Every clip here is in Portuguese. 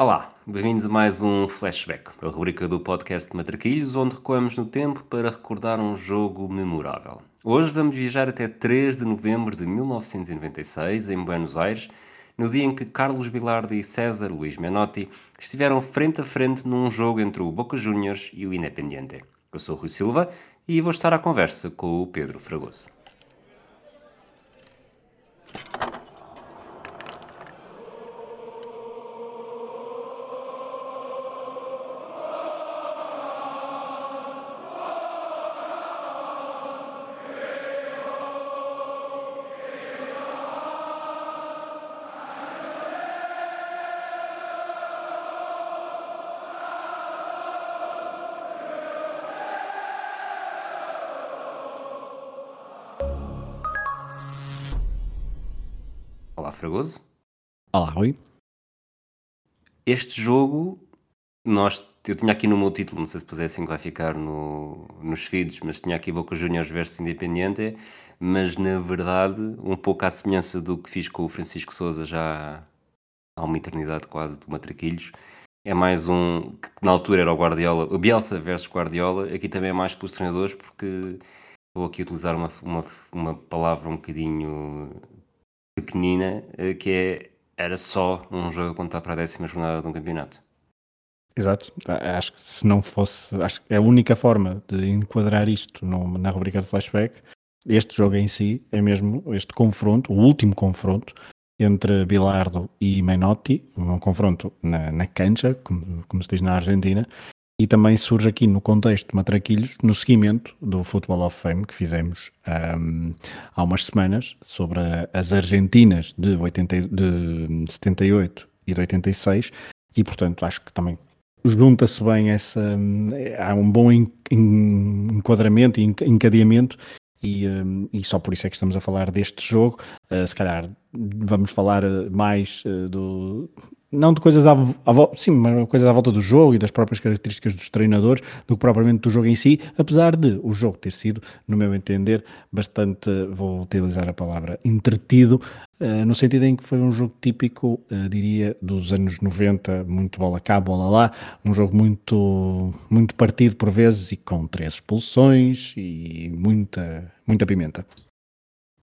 Olá, bem-vindos a mais um Flashback, a rubrica do podcast de Matraquilhos, onde recuamos no tempo para recordar um jogo memorável. Hoje vamos viajar até 3 de novembro de 1996, em Buenos Aires, no dia em que Carlos Bilardi e César Luís Menotti estiveram frente a frente num jogo entre o Boca Juniors e o Independiente. Eu sou o Rui Silva e vou estar à conversa com o Pedro Fragoso. Este jogo, nós, eu tinha aqui no meu título, não sei se depois é que vai ficar no, nos feeds, mas tinha aqui Boca Juniors versus Independiente, mas na verdade, um pouco à semelhança do que fiz com o Francisco Souza já há uma eternidade quase de Matraquilhos, é mais um, que na altura era o Guardiola, o Bielsa versus Guardiola, aqui também é mais pelos treinadores, porque vou aqui utilizar uma, uma, uma palavra um bocadinho pequenina, eh, que é, era só um jogo a contar para a décima jornada de um campeonato. Exato. Acho que se não fosse, acho que é a única forma de enquadrar isto no, na rubrica de flashback, este jogo em si é mesmo este confronto, o último confronto entre Bilardo e Menotti, um confronto na, na cancha, como, como se diz na Argentina, e também surge aqui no contexto de Matraquilhos, no seguimento do Football of Fame que fizemos um, há umas semanas sobre a, as Argentinas de, 80, de 78 e de 86, e portanto acho que também junta-se bem essa. Há um bom enquadramento e encadeamento e, um, e, só por isso é que estamos a falar deste jogo. Uh, se calhar vamos falar mais uh, do, não de coisas à, à, sim, mas coisas à volta do jogo e das próprias características dos treinadores do que propriamente do jogo em si, apesar de o jogo ter sido, no meu entender, bastante, vou utilizar a palavra, entretido, no sentido em que foi um jogo típico, diria, dos anos 90, muito bola cá, bola lá, um jogo muito, muito partido por vezes e com três expulsões e muita, muita pimenta.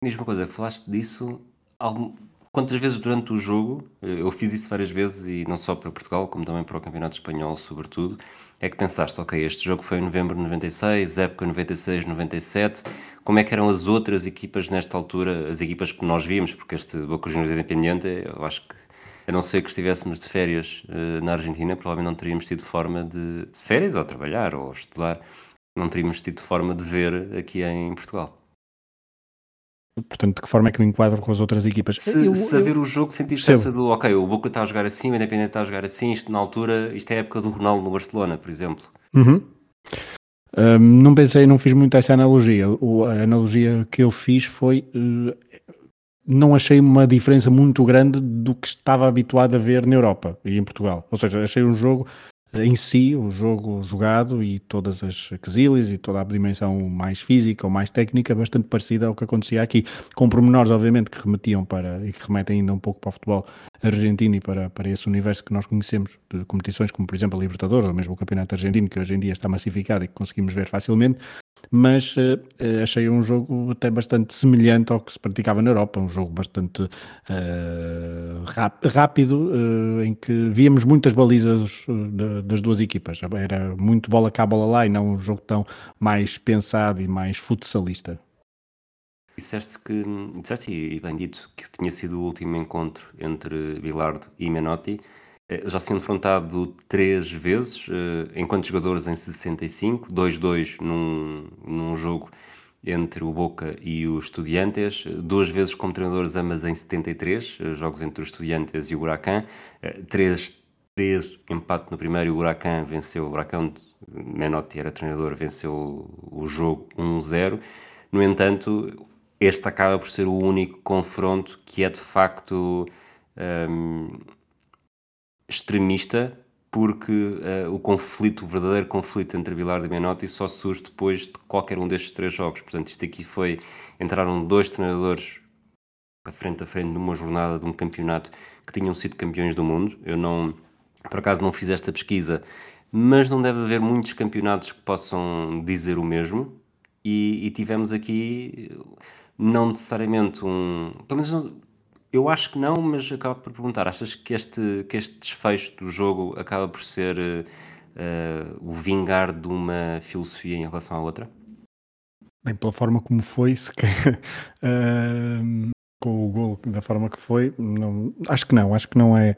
Diz uma coisa, falaste disso, algum Quantas vezes durante o jogo, eh, eu fiz isso várias vezes e não só para Portugal, como também para o Campeonato Espanhol, sobretudo, é que pensaste, ok, este jogo foi em novembro de 96, época 96, 97, como é que eram as outras equipas nesta altura, as equipas que nós vimos, porque este Boca Juniors Independiente, eu acho que, a não ser que estivéssemos de férias uh, na Argentina, provavelmente não teríamos tido forma de, de férias, ou trabalhar, ou estudar, não teríamos tido forma de ver aqui em Portugal. Portanto, de que forma é que me enquadro com as outras equipas? Se, eu, se a ver o jogo sentiste essa do, ok, o Boca está a jogar assim, o Independente está a jogar assim, isto na altura, isto é a época do Ronaldo no Barcelona, por exemplo. Uhum. Um, não pensei, não fiz muito essa analogia. O, a analogia que eu fiz foi, uh, não achei uma diferença muito grande do que estava habituado a ver na Europa e em Portugal. Ou seja, achei um jogo em si, o jogo jogado e todas as quesilhas e toda a dimensão mais física ou mais técnica bastante parecida ao que acontecia aqui, com pormenores obviamente que remetiam para e que remetem ainda um pouco para o futebol argentino e para, para esse universo que nós conhecemos de competições como por exemplo a Libertadores ou mesmo o Campeonato Argentino que hoje em dia está massificado e que conseguimos ver facilmente, mas uh, achei um jogo até bastante semelhante ao que se praticava na Europa, um jogo bastante uh, rápido, uh, em que víamos muitas balizas das duas equipas. Era muito bola cá, bola lá, e não um jogo tão mais pensado e mais futsalista. Disseste que, disseste e bem dito, que tinha sido o último encontro entre Bilardo e Menotti. Eh, já se enfrentado três vezes, eh, enquanto jogadores em 65, 2-2 num, num jogo entre o Boca e os Estudiantes, duas vezes como treinadores ambas em 73, eh, jogos entre os Estudiantes e o Huracan, três, três empate no primeiro e o Huracan venceu, o Huracan, Menotti era treinador, venceu o jogo 1-0. No entanto, este acaba por ser o único confronto que é de facto... Um, extremista porque uh, o conflito, o verdadeiro conflito entre Bilardo e Menotti só surge depois de qualquer um destes três jogos. Portanto, isto aqui foi, entraram dois treinadores para frente a frente numa jornada de um campeonato que tinham sido campeões do mundo. Eu não, por acaso não fiz esta pesquisa, mas não deve haver muitos campeonatos que possam dizer o mesmo. E, e tivemos aqui, não necessariamente um. Pelo menos eu acho que não, mas acabo por perguntar: achas que este, que este desfecho do jogo acaba por ser uh, o vingar de uma filosofia em relação à outra? Bem, pela forma como foi, se quer, uh, com o gol da forma que foi, não, acho que não, acho que não é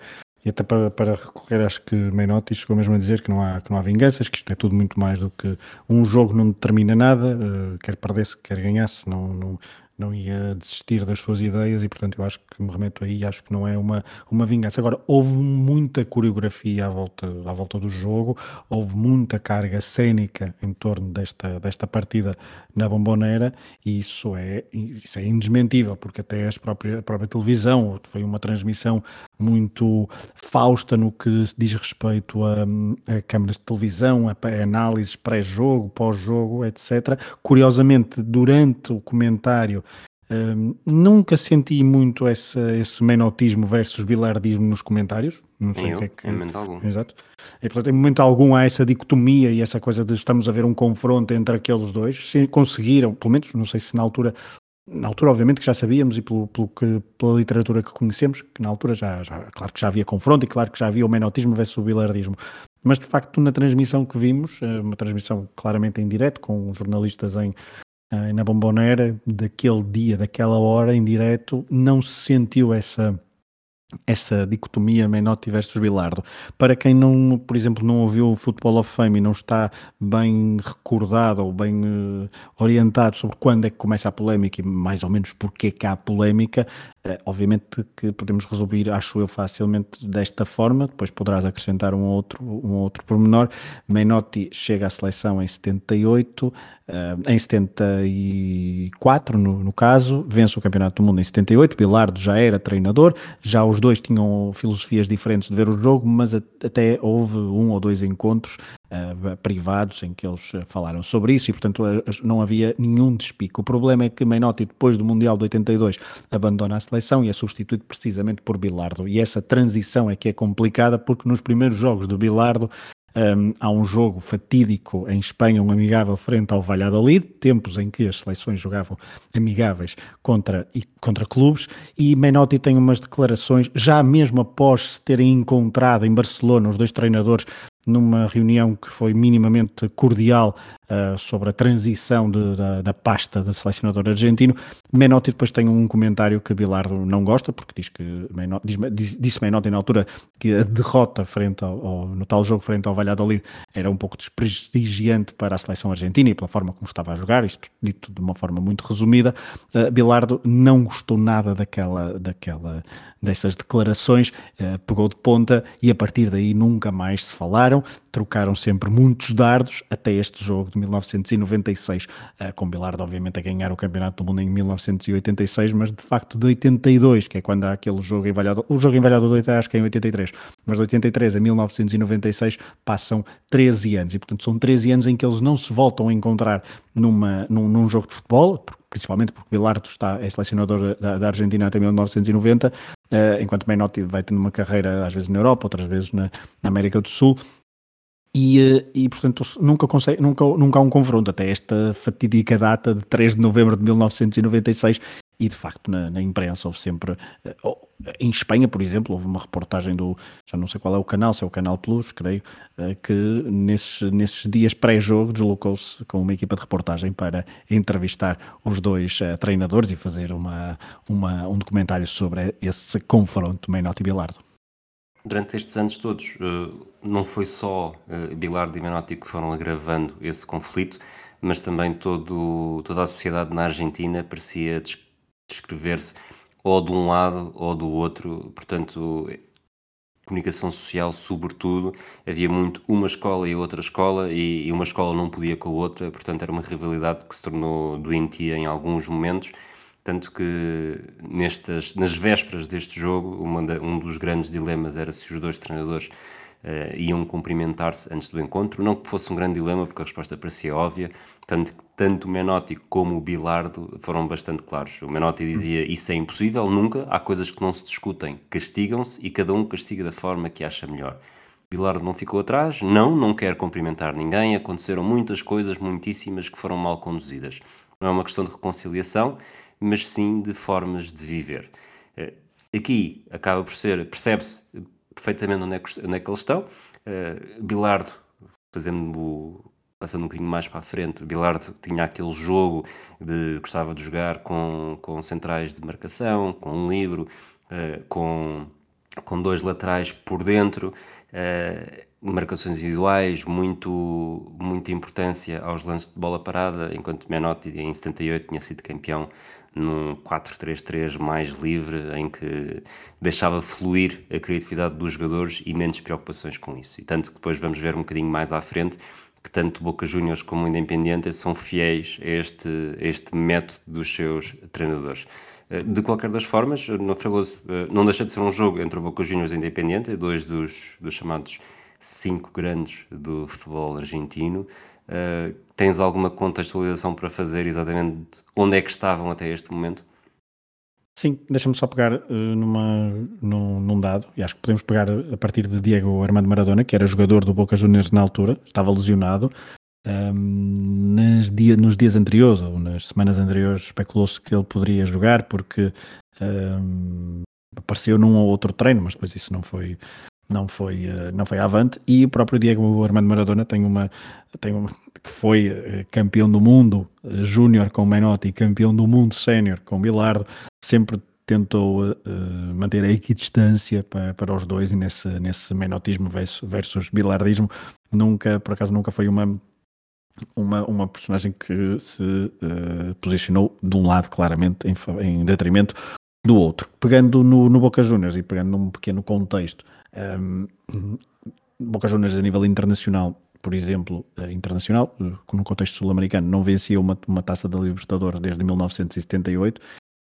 e até para, para recorrer, acho que Menotti chegou mesmo a dizer que não, há, que não há vinganças, que isto é tudo muito mais do que um jogo não determina nada, uh, quer perdesse, quer ganhasse, não, não, não ia desistir das suas ideias e, portanto, eu acho que me remeto aí, acho que não é uma, uma vingança. Agora, houve muita coreografia à volta, à volta do jogo, houve muita carga cênica em torno desta, desta partida na Bombonera e isso é, isso é indesmentível, porque até as própria, a própria televisão foi uma transmissão muito fausta no que diz respeito a, a câmaras de televisão, a, a análises pré-jogo, pós-jogo, etc. Curiosamente, durante o comentário um, nunca senti muito esse, esse menotismo versus bilardismo nos comentários. Não sei o que é que. Em momento algum. Exato. E, portanto, em momento algum há essa dicotomia e essa coisa de estamos a ver um confronto entre aqueles dois. Se conseguiram, pelo menos, não sei se na altura. Na altura, obviamente, que já sabíamos e pelo, pelo que, pela literatura que conhecemos, que na altura já, já, claro que já havia confronto e claro que já havia o menotismo versus o bilardismo. Mas de facto, na transmissão que vimos, eh, uma transmissão claramente em direto, com jornalistas em, uh, na Bombonera, daquele dia, daquela hora em direto, não se sentiu essa essa dicotomia Menotti versus Bilardo. Para quem não, por exemplo, não ouviu o Football of Fame e não está bem recordado ou bem uh, orientado sobre quando é que começa a polémica e mais ou menos porque é que há polémica, obviamente que podemos resolver, acho eu, facilmente desta forma, depois poderás acrescentar um outro, um outro pormenor. Menotti chega à seleção em 78, Uh, em 74, no, no, caso, vence o Campeonato do Mundo em 78. Bilardo já era treinador, já os dois tinham filosofias diferentes de ver o jogo, mas até houve um ou dois encontros uh, privados em que eles falaram sobre isso e, portanto, não havia nenhum despique. O problema é que Menotti, depois do Mundial de 82, abandona a seleção e é substituído precisamente por Bilardo. E essa transição é que é complicada porque nos primeiros jogos do Bilardo um, há um jogo fatídico em Espanha, um amigável frente ao Valladolid, tempos em que as seleções jogavam amigáveis contra, e, contra clubes, e Menotti tem umas declarações, já mesmo após se terem encontrado em Barcelona os dois treinadores numa reunião que foi minimamente cordial uh, sobre a transição de, da, da, pasta de selecionador argentino. Menotti depois tem um comentário que Bilardo não gosta, porque diz que Menotti, diz, disse Menotti na altura que a derrota frente ao, ao, no tal jogo frente ao Valladolid era um pouco desprestigiante para a seleção argentina e pela forma como estava a jogar, isto dito de uma forma muito resumida. Uh, Bilardo não gostou nada daquela, daquela dessas declarações, uh, pegou de ponta e a partir daí nunca mais se falaram, trocaram sempre muitos dardos até este jogo de 1996, uh, eh, com Bilardo obviamente a ganhar o Campeonato do Mundo em 1986, mas de facto de 82, que é quando há aquele jogo em o jogo em Valladolid acho que é em 83, mas de 83 a 1996 passam 13 anos e portanto são 13 anos em que eles não se voltam a encontrar numa, num, num jogo de futebol, principalmente porque Bilardo está, é selecionador da, da Argentina até 1990, uh, enquanto Menotti vai tendo uma carreira às vezes na Europa, outras vezes na, na América do Sul. E, eh, e, portanto nunca, consegue, nunca, nunca há um confronto. Até esta fatídica data de 3 de novembro de 1996 e de facto na, na imprensa houve sempre eh, em Espanha por exemplo houve uma reportagem do já não sei qual é o canal se é o Canal Plus creio eh, que nesses, nesses dias pré-jogo deslocou-se com uma equipa de reportagem para entrevistar os dois treinadores e fazer uma, uma, um documentário sobre esse confronto Menotti e Bilardo Durante estes anos todos, não foi só Bilardo e Menotti que foram agravando esse conflito, mas também todo, toda a sociedade na Argentina parecia descrever-se ou de um lado ou do outro, portanto, comunicação social, sobretudo, havia muito uma escola e outra escola, e, e uma escola não podia com a outra, portanto, era uma rivalidade que se tornou doentia em alguns momentos. Tanto que nestas, nas vésperas deste jogo, uma, um dos grandes dilemas era se os dois treinadores uh, iam cumprimentar-se antes do encontro. Não que fosse um grande dilema, porque a resposta parecia óbvia, tanto tanto o Menotti como o Bilardo foram bastante claros. O Menotti dizia isso é impossível, nunca, há coisas que não se discutem, castigam-se e cada um castiga da forma que acha melhor. Bilardo não ficou atrás, não, não quer cumprimentar ninguém, aconteceram muitas coisas, muitíssimas, que foram mal conduzidas. Não é uma questão de reconciliação, mas sim de formas de viver. Eh, aqui acaba por ser, percebe-se perfeitamente onde é, que, onde é que eles estão. Uh, Bilardo, fazendo passando um bocadinho mais para a frente, Bilardo tinha aquele jogo de gostava de jogar com, com centrais de marcação, com um livro, uh, com, com dois laterais por dentro, marcações individuais, muito, muita importância aos lances de bola parada, enquanto Menotti em 78 tinha sido campeão num 4-3-3 mais livre, em que deixava fluir a criatividade dos jogadores e menos preocupações com isso. E tanto que depois vamos ver um bocadinho mais à frente que tanto Boca Juniors como Independiente são fiéis a este, a este método dos seus treinadores. Eh, de qualquer das formas, no Fragoso eh, não deixa de ser um jogo entre o Boca Juniors e Independiente, dois dos, dos chamados cinco grandes do futebol argentino. Uh, tens alguma contextualização para fazer exatamente onde é que estavam até este momento? Sim, deixa-me só pegar uh, numa, num, num, dado, e acho que podemos pegar a partir de Diego Armando Maradona, que era jogador do Boca Juniors na altura, estava lesionado. Um, nas dia, nos dias anteriores, ou nas semanas anteriores, especulou-se que ele poderia jogar, porque apareceu num ou outro treino, mas depois isso não foi, não foi, uh, não foi avante. E o próprio Diego Armando Maradona tem uma, tem uma que foi uh, campeão do mundo uh, júnior com Menotti, campeão do mundo sénior com Bilardo, sempre tentou manter a equidistância para, para os dois e nesse, nesse menotismo versus, versus bilardismo nunca, por acaso nunca foi uma uma, uma personagem que se posicionou de um lado claramente em, em detrimento do outro. Pegando no, no Boca Juniors e pegando num pequeno contexto, um, Boca Juniors a nível internacional, por exemplo, uh, internacional, uh, no contexto sul-americano, não vencia uma, uma taça da Libertadores desde 1978,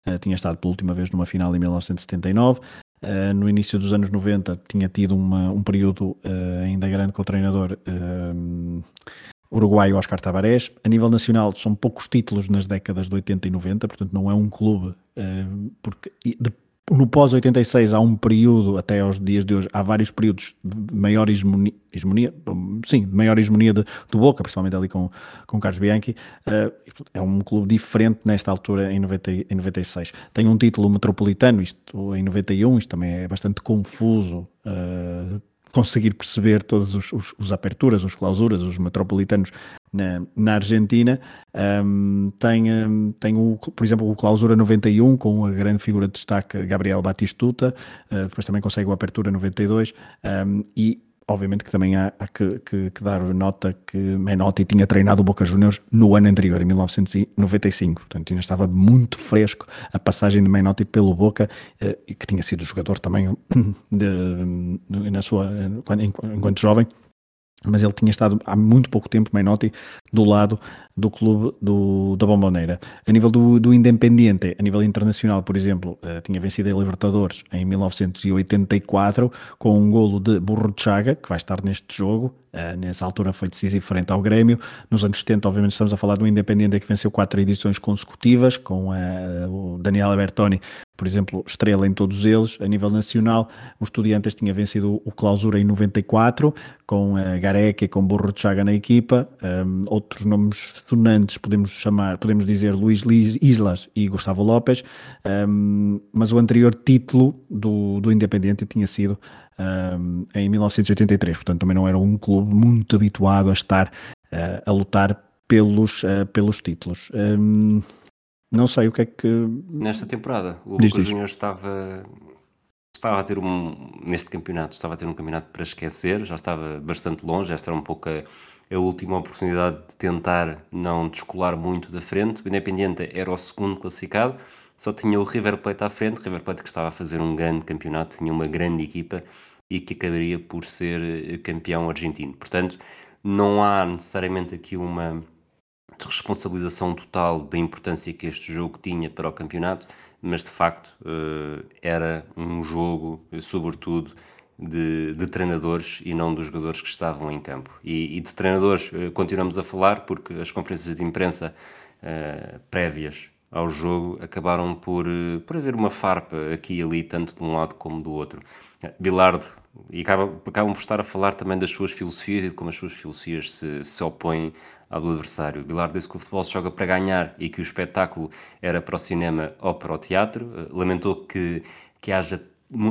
uh, tinha estado pela última vez numa final em 1979. Uh, no início dos anos 90 tinha tido uma, um período uh, ainda grande com o treinador uh, uruguaio Oscar Tavares. A nível nacional são poucos títulos nas décadas de 80 e 90, portanto não é um clube, porque de, no pós-86 há um período, até aos dias de hoje, há vários períodos de maior hegemonia, sim, de maior hegemonia de, do Boca, principalmente ali com, com Carlos Bianchi. Uh, é um clube diferente nesta altura, em, 90, em 96. Tem um título metropolitano, isto em 91, isto também é bastante confuso. Uh, conseguir perceber todas os, os, os, aperturas, os clausuras, os metropolitanos na, na Argentina. Um, tem, um, tem o, por exemplo, o Clausura 91, com a grande figura de destaque Gabriel Batistuta, uh, depois também consegue o Apertura 92, um, e obviamente que também há, há que, que, que, dar nota que Menotti tinha treinado o Boca Juniors no ano anterior, em 1995, portanto ainda estava muito fresco a passagem de Menotti pelo Boca, uh, e que tinha sido jogador também de, de, na sua, enquanto jovem, mas ele tinha estado há muito pouco tempo, Menotti, do lado do clube do, da Bomboneira. A nível do, do Independiente, a nível internacional, por exemplo, uh, tinha vencido a Libertadores em 1984 com um golo de Burro de Chaga, que vai estar neste jogo. Uh, nessa altura foi decisivo frente ao Grêmio. Nos anos 70, obviamente, estamos a falar do Independiente que venceu quatro edições consecutivas, com uh, o Daniel Albertoni por exemplo, estrela em todos eles. A nível nacional, o Estudiantes tinha vencido o Clausura em 94, com a Gareca e com Burro de Chaga na equipa. Um, outros nomes sonantes podemos chamar, podemos dizer Luís Islas e Gustavo Lopes, um, mas o anterior título do, do Independiente tinha sido um, em 1983, portanto também não era um clube muito habituado a estar uh, a lutar pelos, uh, pelos títulos. Um, não sei o que é que. Nesta temporada, o Lucas Júnior estava, estava a ter um. Neste campeonato, estava a ter um campeonato para esquecer, já estava bastante longe. Esta era um pouco a, a última oportunidade de tentar não descolar muito da frente. O Independiente era o segundo classificado, só tinha o River Plate à frente. River Plate que estava a fazer um grande campeonato, tinha uma grande equipa e que acabaria por ser eh, campeão argentino. Portanto, não há necessariamente aqui uma responsabilização total da importância que este jogo tinha para o campeonato, mas de facto eh, era um jogo, sobretudo, de, de, treinadores e não dos jogadores que estavam em campo. E, e de treinadores eh, continuamos a falar porque as conferências de imprensa uh, prévias ao jogo acabaram por, por haver uma farpa aqui e ali, tanto de um lado como do outro. Bilardo e acabam, acabam por estar a falar também das suas filosofias e de como as suas filosofias se, se opõem ao do adversário. Bilardo disse que o futebol se joga para ganhar e que o espetáculo era para o cinema ou para o teatro. Eh, lamentou que, que haja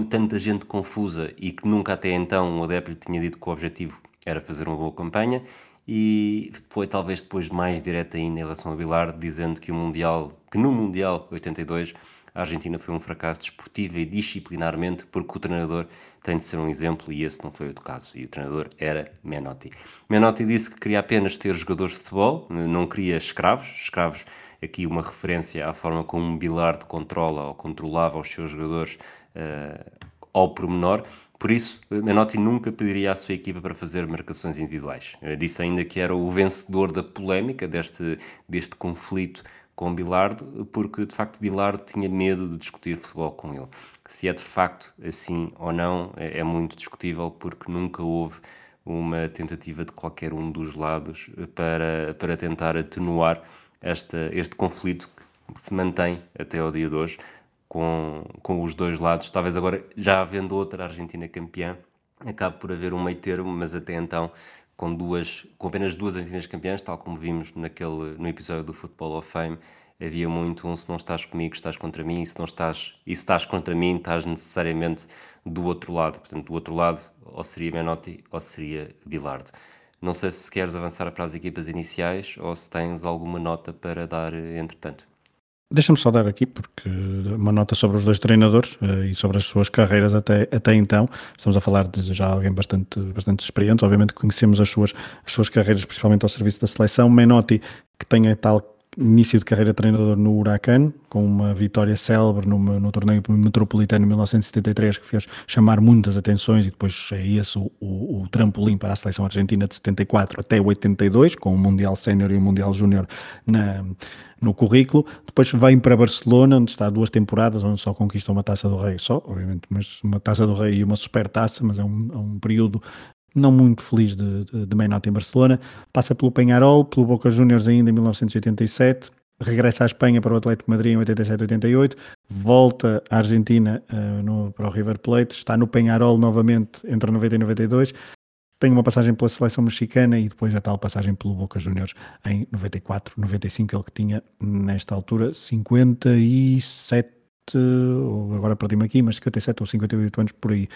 tanta gente confusa e que nunca até então o adepto tinha dito que o objetivo era fazer uma boa campanha e foi talvez depois mais direto ainda em relação a Bilardo, dizendo que o Mundial, que no Mundial 82 a Argentina foi um fracasso desportivo e disciplinarmente porque o treinador tem de ser um exemplo e esse não foi o caso. E o treinador era Menotti. Menotti disse que queria apenas ter jogadores de futebol, não queria escravos. Escravos, aqui uma referência à forma como Bilardo controla ou controlava os seus jogadores ao pormenor. Por isso, Menotti nunca pediria à sua equipa para fazer marcações individuais. Disse ainda que era o vencedor da polémica deste, deste conflito com Bilardo, porque de facto Bilardo tinha medo de discutir futebol com ele. Se é de facto assim ou não, é, é muito discutível, porque nunca houve uma tentativa de qualquer um dos lados para, para tentar atenuar esta, este conflito que se mantém até ao dia de hoje com, com os dois lados. Talvez agora, já havendo outra Argentina campeã, acabe por haver um meio termo, mas até então com, duas, com apenas duas Argentinas campeãs, tal como vimos naquele, no episódio do Football of Fame, havia muito um se não estás comigo, estás contra mim, e se não estás, e se estás contra mim, estás necessariamente do outro lado. Portanto, do outro lado, ou seria Menotti ou seria Bilardo. Não sei se queres avançar para as equipas iniciais ou se tens alguma nota para dar entretanto. Deixa-me só dar aqui, porque uma nota sobre os dois treinadores uh, e sobre as suas carreiras até, até então. Estamos a falar de já alguém bastante, bastante experiente, obviamente conhecemos as suas, as suas carreiras, principalmente ao serviço da seleção. Menotti, que tem a tal início de carreira de treinador no Huracan, com uma vitória célebre no, no torneio metropolitano em 1973, que fez chamar muitas atenções, e depois é esse o, o, o, trampolim para a seleção argentina de 74 até 82, com o Mundial Sénior e o Mundial Júnior na no currículo. Depois vem para Barcelona, onde está duas temporadas, onde só conquista uma taça do Rei, só, obviamente, mas uma taça do Rei e uma super taça, mas é um, é um período não muito feliz de, de, de em Barcelona. Passa pelo Penharol, pelo Boca Juniors ainda em 1987. Regressa à Espanha para o Atlético Madrid em 87-88, volta à Argentina uh, no, para o River Plate, está no Penharol novamente entre 90 e 92, tem uma passagem pela seleção mexicana e depois a tal passagem pelo Boca Juniors em 94, 95, ele que tinha nesta altura 57, agora perdi-me aqui, mas 57 ou 58 anos por aí.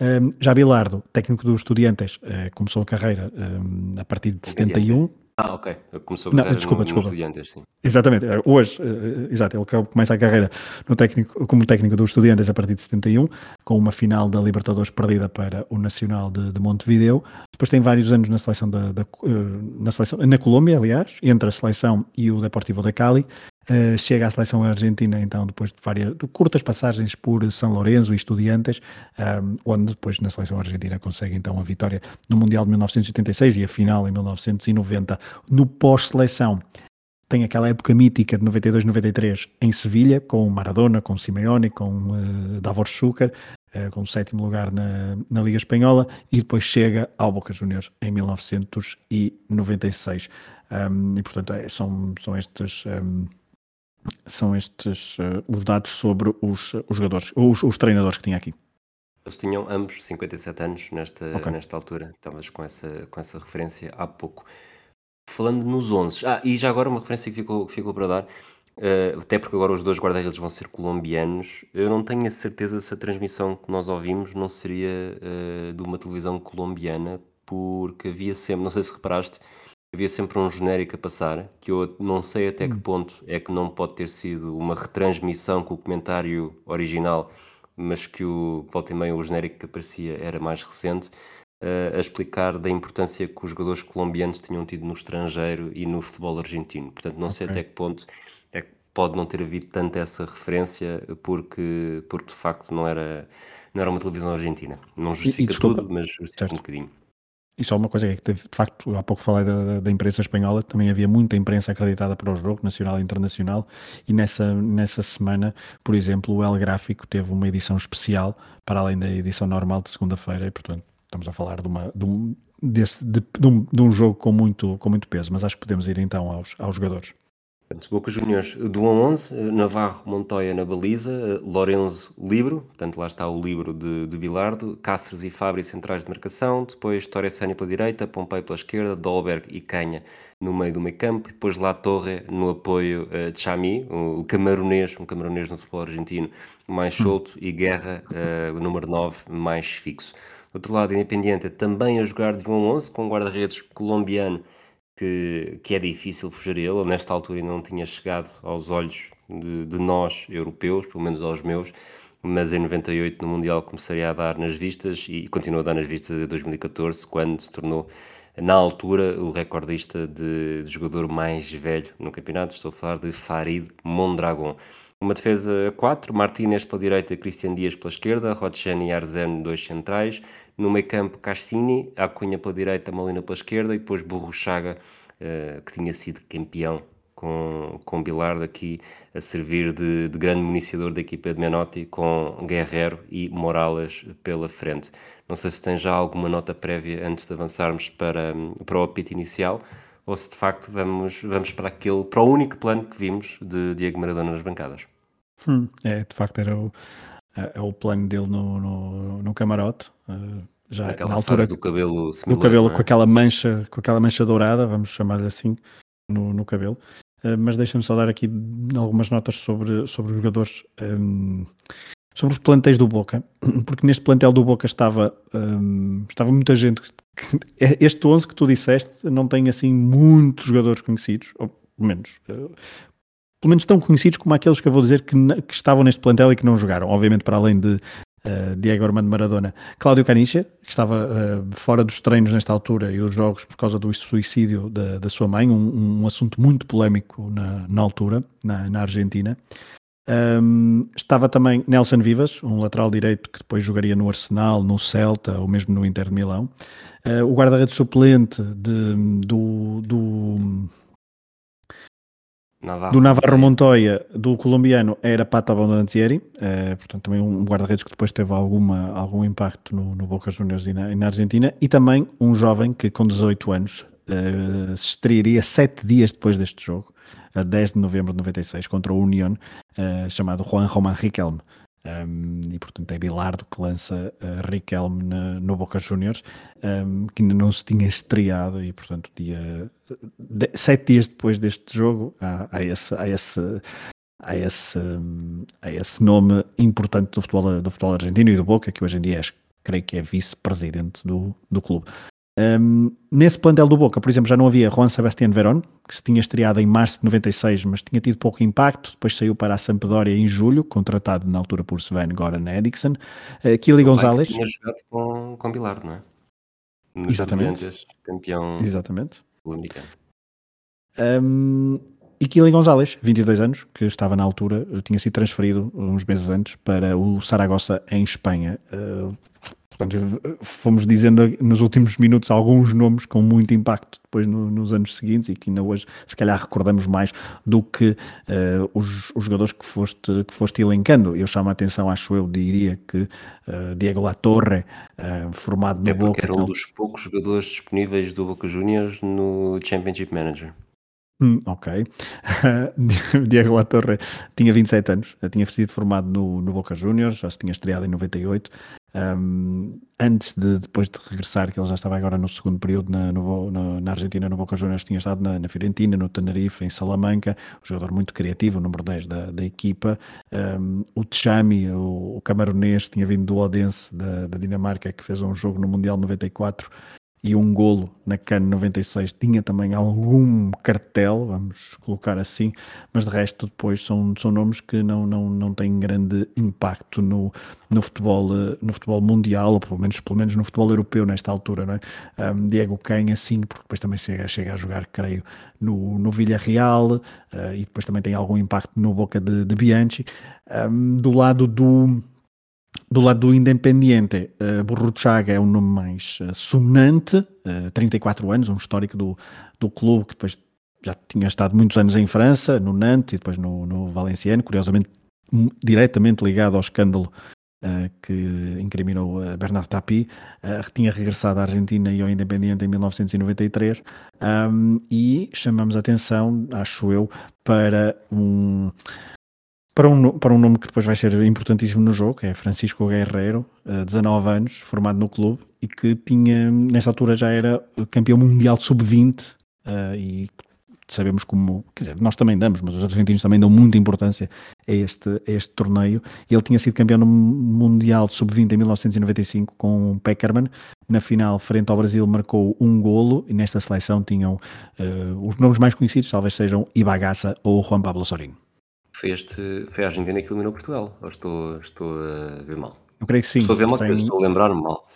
Um, já Bilardo, técnico dos Estudiantes, uh, começou a carreira um, a partir de 71. Ah, ok. Começou a carreira Não, desculpa, no, desculpa. Estudiantes, sim. Exatamente. Eh, hoje, uh, exato, ele começa a carreira no técnico, como técnico dos Estudiantes a partir de 71, com uma final da Libertadores perdida para o Nacional de, de Montevideo. Depois tem vários anos na seleção da, da uh, na seleção na Colômbia, aliás, entre a seleção e o Deportivo de Cali. Uh, chega à seleção argentina, então, depois de várias de curtas passagens por São Lourenço e Estudiantes, ehm, onde depois na seleção argentina consegue então a vitória no Mundial de 1986 e a final em 1990. No pós-seleção, tem aquela época mítica de 92-93 em Sevilha, com Maradona, com Simeone, com uh, Davor uh, com o sétimo lugar na, na Liga Espanhola, e depois chega ao Boca Juniors em 1996. Um, ehm, e portanto é, são, são estes. Um, ehm, são estes uh, os dados sobre os, os jogadores, os, os, treinadores que tinha aqui. Eles tinham ambos 57 anos nesta, okay. nesta altura, estavas com essa, com essa referência há pouco. Falando nos 11, ah, e já agora uma referência que ficou, que ficou para dar, uh, até porque agora os dois guarda-redes vão ser colombianos, eu não tenho a certeza se a transmissão que nós ouvimos não seria uh, de uma televisão colombiana, porque havia sempre, não sei se reparaste, havia sempre um genérico a passar, que eu não sei até que hum. ponto é que não pode ter sido uma retransmissão com o comentário original, mas que o volta e meia o genérico que aparecia era mais recente, uh, a explicar da importância que os jogadores colombianos tinham tido no estrangeiro e no futebol argentino. Portanto, não sei até que ponto é que pode não ter havido tanta essa referência, porque, porque de facto não era, não era uma televisão argentina. Não justifica e, e tudo, mas justifica certo. um bocadinho. E só uma coisa é que, de facto, há pouco falei da, da, imprensa espanhola, também havia muita imprensa acreditada para o jogo, nacional e internacional, e nessa, nessa semana, por exemplo, o El Gráfico teve uma edição especial, para além da edição normal de segunda-feira, e portanto estamos a falar de, uma, de, um, desse, de, de, um, de um jogo com muito, com muito peso, mas acho que podemos ir então aos, aos jogadores. Portanto, Boca Juniors do 1 a 11, Navarro Montoya na baliza, Lorenzo Libro, portanto lá está o Libro de, de Bilardo, Cáceres e Fabri centrais de marcação, depois Torres Sani pela direita, Pompei pela esquerda, Dolberg e Canha no meio do meio campo, depois La Torre no apoio uh, de Chami, o, o camaronês, um camaronês no futebol argentino mais hum. solto, e Guerra, uh, o número 9, mais fixo. Do outro lado, Independiente também a jogar de 1 a 11, com guarda-redes colombiano que, que é difícil fugir a ele. Nesta altura ainda não tinha chegado aos olhos de, de, nós, europeus, pelo menos aos meus, mas em 98 no Mundial começaria a dar nas vistas e continua a dar nas vistas em 2014, quando se tornou, na altura, o recordista de, de jogador mais velho no campeonato. Estou a falar de Farid Mondragon. Uma defesa a 4, Martínez pela direita, Cristian Dias pela esquerda, Rodchen e Arzen dois centrais, no meio campo Cassini, Acunha pela direita, Molina pela esquerda e depois Burro Chaga, uh, que tinha sido campeão com, com Bilardo aqui a servir de, de, grande municiador da equipa de Menotti, com Guerrero e Morales pela frente. Não sei se tem já alguma nota prévia antes de avançarmos para, para o apito inicial ou se de facto vamos, vamos para aquele, para o único plano que vimos de Diego Maradona nas bancadas. Hum, é, de facto era o, é, é o plano dele no, no, no camarote. Uh, já Naquela na altura do cabelo similar, cabelo é? com aquela mancha com aquela mancha dourada vamos chamar-lhe assim no, no cabelo uh, mas deixa-me só dar aqui algumas notas sobre, sobre os jogadores um, sobre os plantéis do Boca porque neste plantel do Boca estava um, estava muita gente este 11 que tu disseste não tem assim muitos jogadores conhecidos, ou pelo menos, uh, pelo menos tão conhecidos como aqueles que eu vou dizer que, que estavam neste plantel e que não jogaram. Obviamente, para além de uh, Diego Armando Maradona, Cláudio Canicha, que estava uh, fora dos treinos nesta altura e dos jogos por causa do suicídio da, da sua mãe, um, um, assunto muito polémico na, na altura, na, na Argentina. Um, estava também Nelson Vivas, um lateral direito que depois jogaria no Arsenal, no Celta ou mesmo no Inter de Milão. Uh, o guarda-redes suplente de, do, do, Navarro, do Navarro Montoya, do colombiano, era Pato Abondanzieri, uh, portanto também um guarda-redes que depois teve alguma, algum impacto no, no Boca Juniors e na, e na, Argentina, e também um jovem que com 18 anos uh, se estrearia sete dias depois deste jogo, a 10 de novembro de 96, contra o Union, uh, chamado Juan Román Riquelme. Um, e portanto é Bilardo que lança uh, Riquelme na, no Boca Juniors, um, que ainda não se tinha estreado, e portanto, dia, de, sete dias depois deste jogo, há, há, esse, há, esse, há, esse, há esse nome importante do futebol, do futebol argentino e do Boca, que hoje em dia é, creio que é vice-presidente do, do clube. Um, nesse plantel do Boca, por exemplo, já não havia Juan Sebastián Verón, que se tinha estreado em março de 96, mas tinha tido pouco impacto. Depois saiu para a Sampdoria em julho, contratado na altura por Sven Goran Eriksson. Uh, Kili Gonzalez. Tinha jogado com, com Bilardo, não é? Nos Exatamente. campeão Exatamente. Um, e Kili Gonzalez, 22 anos, que estava na altura, tinha sido transferido uns meses antes para o Saragossa em Espanha. Uh, Portanto, fomos dizendo nos últimos minutos alguns nomes com muito impacto depois no, nos anos seguintes e que ainda hoje se calhar recordamos mais do que uh, os, os, jogadores que foste, que foste elencando. Eu chamo a atenção, acho eu, diria que uh, Diego Latorre, uh, formado no é Boca... era um dos poucos jogadores disponíveis do Boca Juniors no Championship Manager. Hum, ok. Diego Latorre tinha 27 anos, tinha sido formado no, no Boca Juniors, já se tinha estreado em 98 um, antes de depois de regressar, que ele já estava agora no segundo período na, no, no, na Argentina, no Boca Juniors, tinha estado na, na, Fiorentina, no Tenerife, em Salamanca, um jogador muito criativo, o número 10 da, da equipa. Um, o Tchami, o, o camaronês, tinha vindo do Odense, da, da Dinamarca, que fez um jogo no Mundial 94 e um golo na CAN 96 tinha também algum cartel, vamos colocar assim, mas de resto depois são, são nomes que não, não, não têm grande impacto no, no, futebol, no futebol mundial, ou pelo menos, pelo menos no futebol europeu nesta altura, não é? Um, Diego Canha sim, porque depois também chega, chega a jogar, creio, no, no Villarreal uh, e depois também tem algum impacto no Boca de, de Bianchi. Um, do lado do do lado do Independiente, uh, Burruchaga é um nome mais uh, sonante, uh, 34 anos, um histórico do, do clube que depois já tinha estado muitos anos em França, no Nantes e depois no, no Valenciano, curiosamente diretamente ligado ao escândalo uh, que incriminou uh, Bernardo Tapie, uh, tinha regressado à Argentina e ao Independiente em 1993 um, e chamamos a atenção, acho eu, para um para um, para um nome que depois vai ser importantíssimo no jogo, que é Francisco Guerreiro, 19 anos, formado no clube e que tinha, nesta altura já era campeão mundial sub-20 uh, e sabemos como, quer dizer, nós também damos, mas os argentinos também dão muita importância a este, a este torneio. Ele tinha sido campeão Mundial de Sub-20 em 1995 com o Peckerman. Na final, frente ao Brasil, marcou um golo e nesta seleção tinham uh, os nomes mais conhecidos, talvez sejam Ibagaça ou Juan Pablo Sorin. Foi, este, foi a Argentina que eliminou Portugal, ou estou, estou a ver mal? Eu creio que sim. Estou a ver mal, sem... estou a lembrar-me mal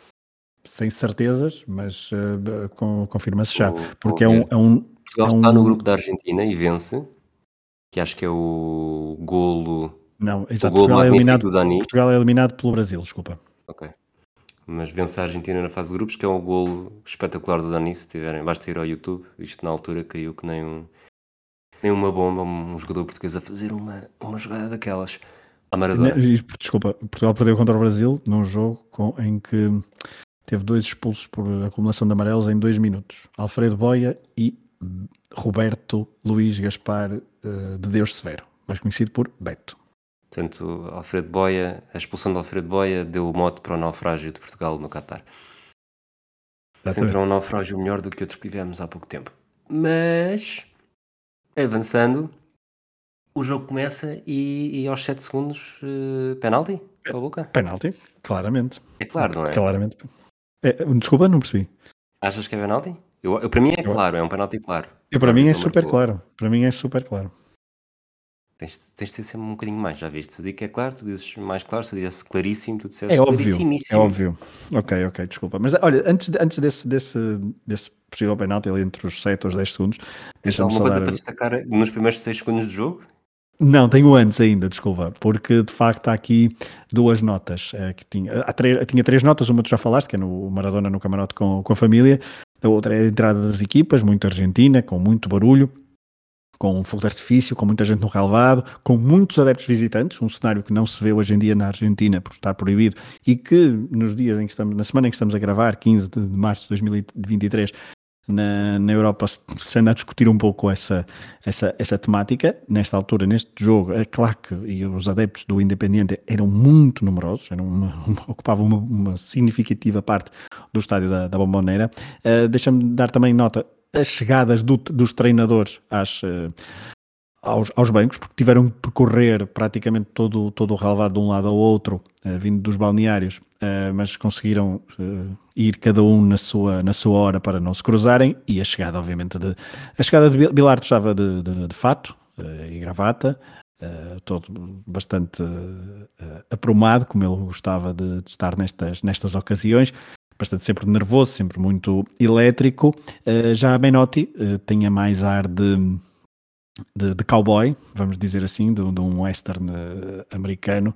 sem certezas, mas uh, confirma-se já. porque é um, é um, Portugal é um... está no grupo da Argentina e vence, que acho que é o golo. Não, exato. O golo Portugal, é eliminado, do Dani. Portugal é eliminado pelo Brasil, desculpa. Ok. Mas vence a Argentina na fase de grupos, que é um golo espetacular do Dani. Se tiverem, basta ir ao YouTube. Isto na altura caiu que nem, um, nem uma bomba, um jogador português a fazer uma, uma jogada daquelas. A Maradona. Desculpa, Portugal perdeu contra o Brasil num jogo com, em que teve dois expulsos por acumulação de amarelos em dois minutos. Alfredo Boia e Roberto Luís Gaspar uh, de Deus Severo, mais conhecido por Beto. Portanto, Alfredo Boia, a expulsão de Alfredo Boia deu o mote para o naufrágio de Portugal no Qatar. Sempre é um naufrágio melhor do que outro que tivemos há pouco tempo. Mas, avançando, o jogo começa e, e aos 7 segundos, uh, penalti? a boca? Penalti, claramente. É claro, não é? Claramente. É, desculpa, não percebi. Achas que é penalti? Eu, eu, para mim é claro, é um penalti claro. Eu, para mim é super claro. Para mim é super claro. Tens, tens de ser sempre um bocadinho mais, já viste? Se eu digo que é claro, tu dizes mais claro, se eu dissesse claríssimo, tu disseste é óbvio, É óbvio. Ok, ok, desculpa. Mas olha, antes, antes desse, desse, desse possível penalti ali entre os 7 ou os 10 segundos, deixa-me só coisa dar... para destacar nos primeiros 6 segundos do jogo? Não, tenho antes ainda, desculpa, porque de facto há aqui duas notas. É, que tinha, há três, tinha três notas, uma tu já falaste, que é no Maradona no camarote com, com a família, a outra é a entrada das equipas, muito argentina, com muito barulho, com fogo de artifício, com muita gente no relevado, com muitos adeptos visitantes, um cenário que não se vê hoje em dia na Argentina por estar proibido e que nos dias em que estamos, na semana em que estamos a gravar, 15 de março de 2023, na, na Europa se anda a discutir um pouco essa, essa, essa temática. Nesta altura, neste jogo, é claro que e os adeptos do Independiente eram muito numerosos, eram uma, uma, ocupavam uma, uma, significativa parte do estádio da, da Bomboneira. Uh, Deixa-me dar também nota as chegadas do, dos treinadores às, uh, aos, aos, bancos, porque tiveram que percorrer praticamente todo, todo o relevado de um lado ao outro, uh, vindo dos balneários, uh, mas conseguiram uh, ir cada um na sua, na sua hora para não se cruzarem, e a chegada, obviamente, de a chegada de Bilardo estava de, de, de fato e gravata, todo bastante aprumado, como ele gostava de, de, estar nestas, nestas ocasiões, bastante sempre nervoso, sempre muito elétrico. já a Menotti tinha mais ar de de, de cowboy, vamos dizer assim, de, de um western uh, americano,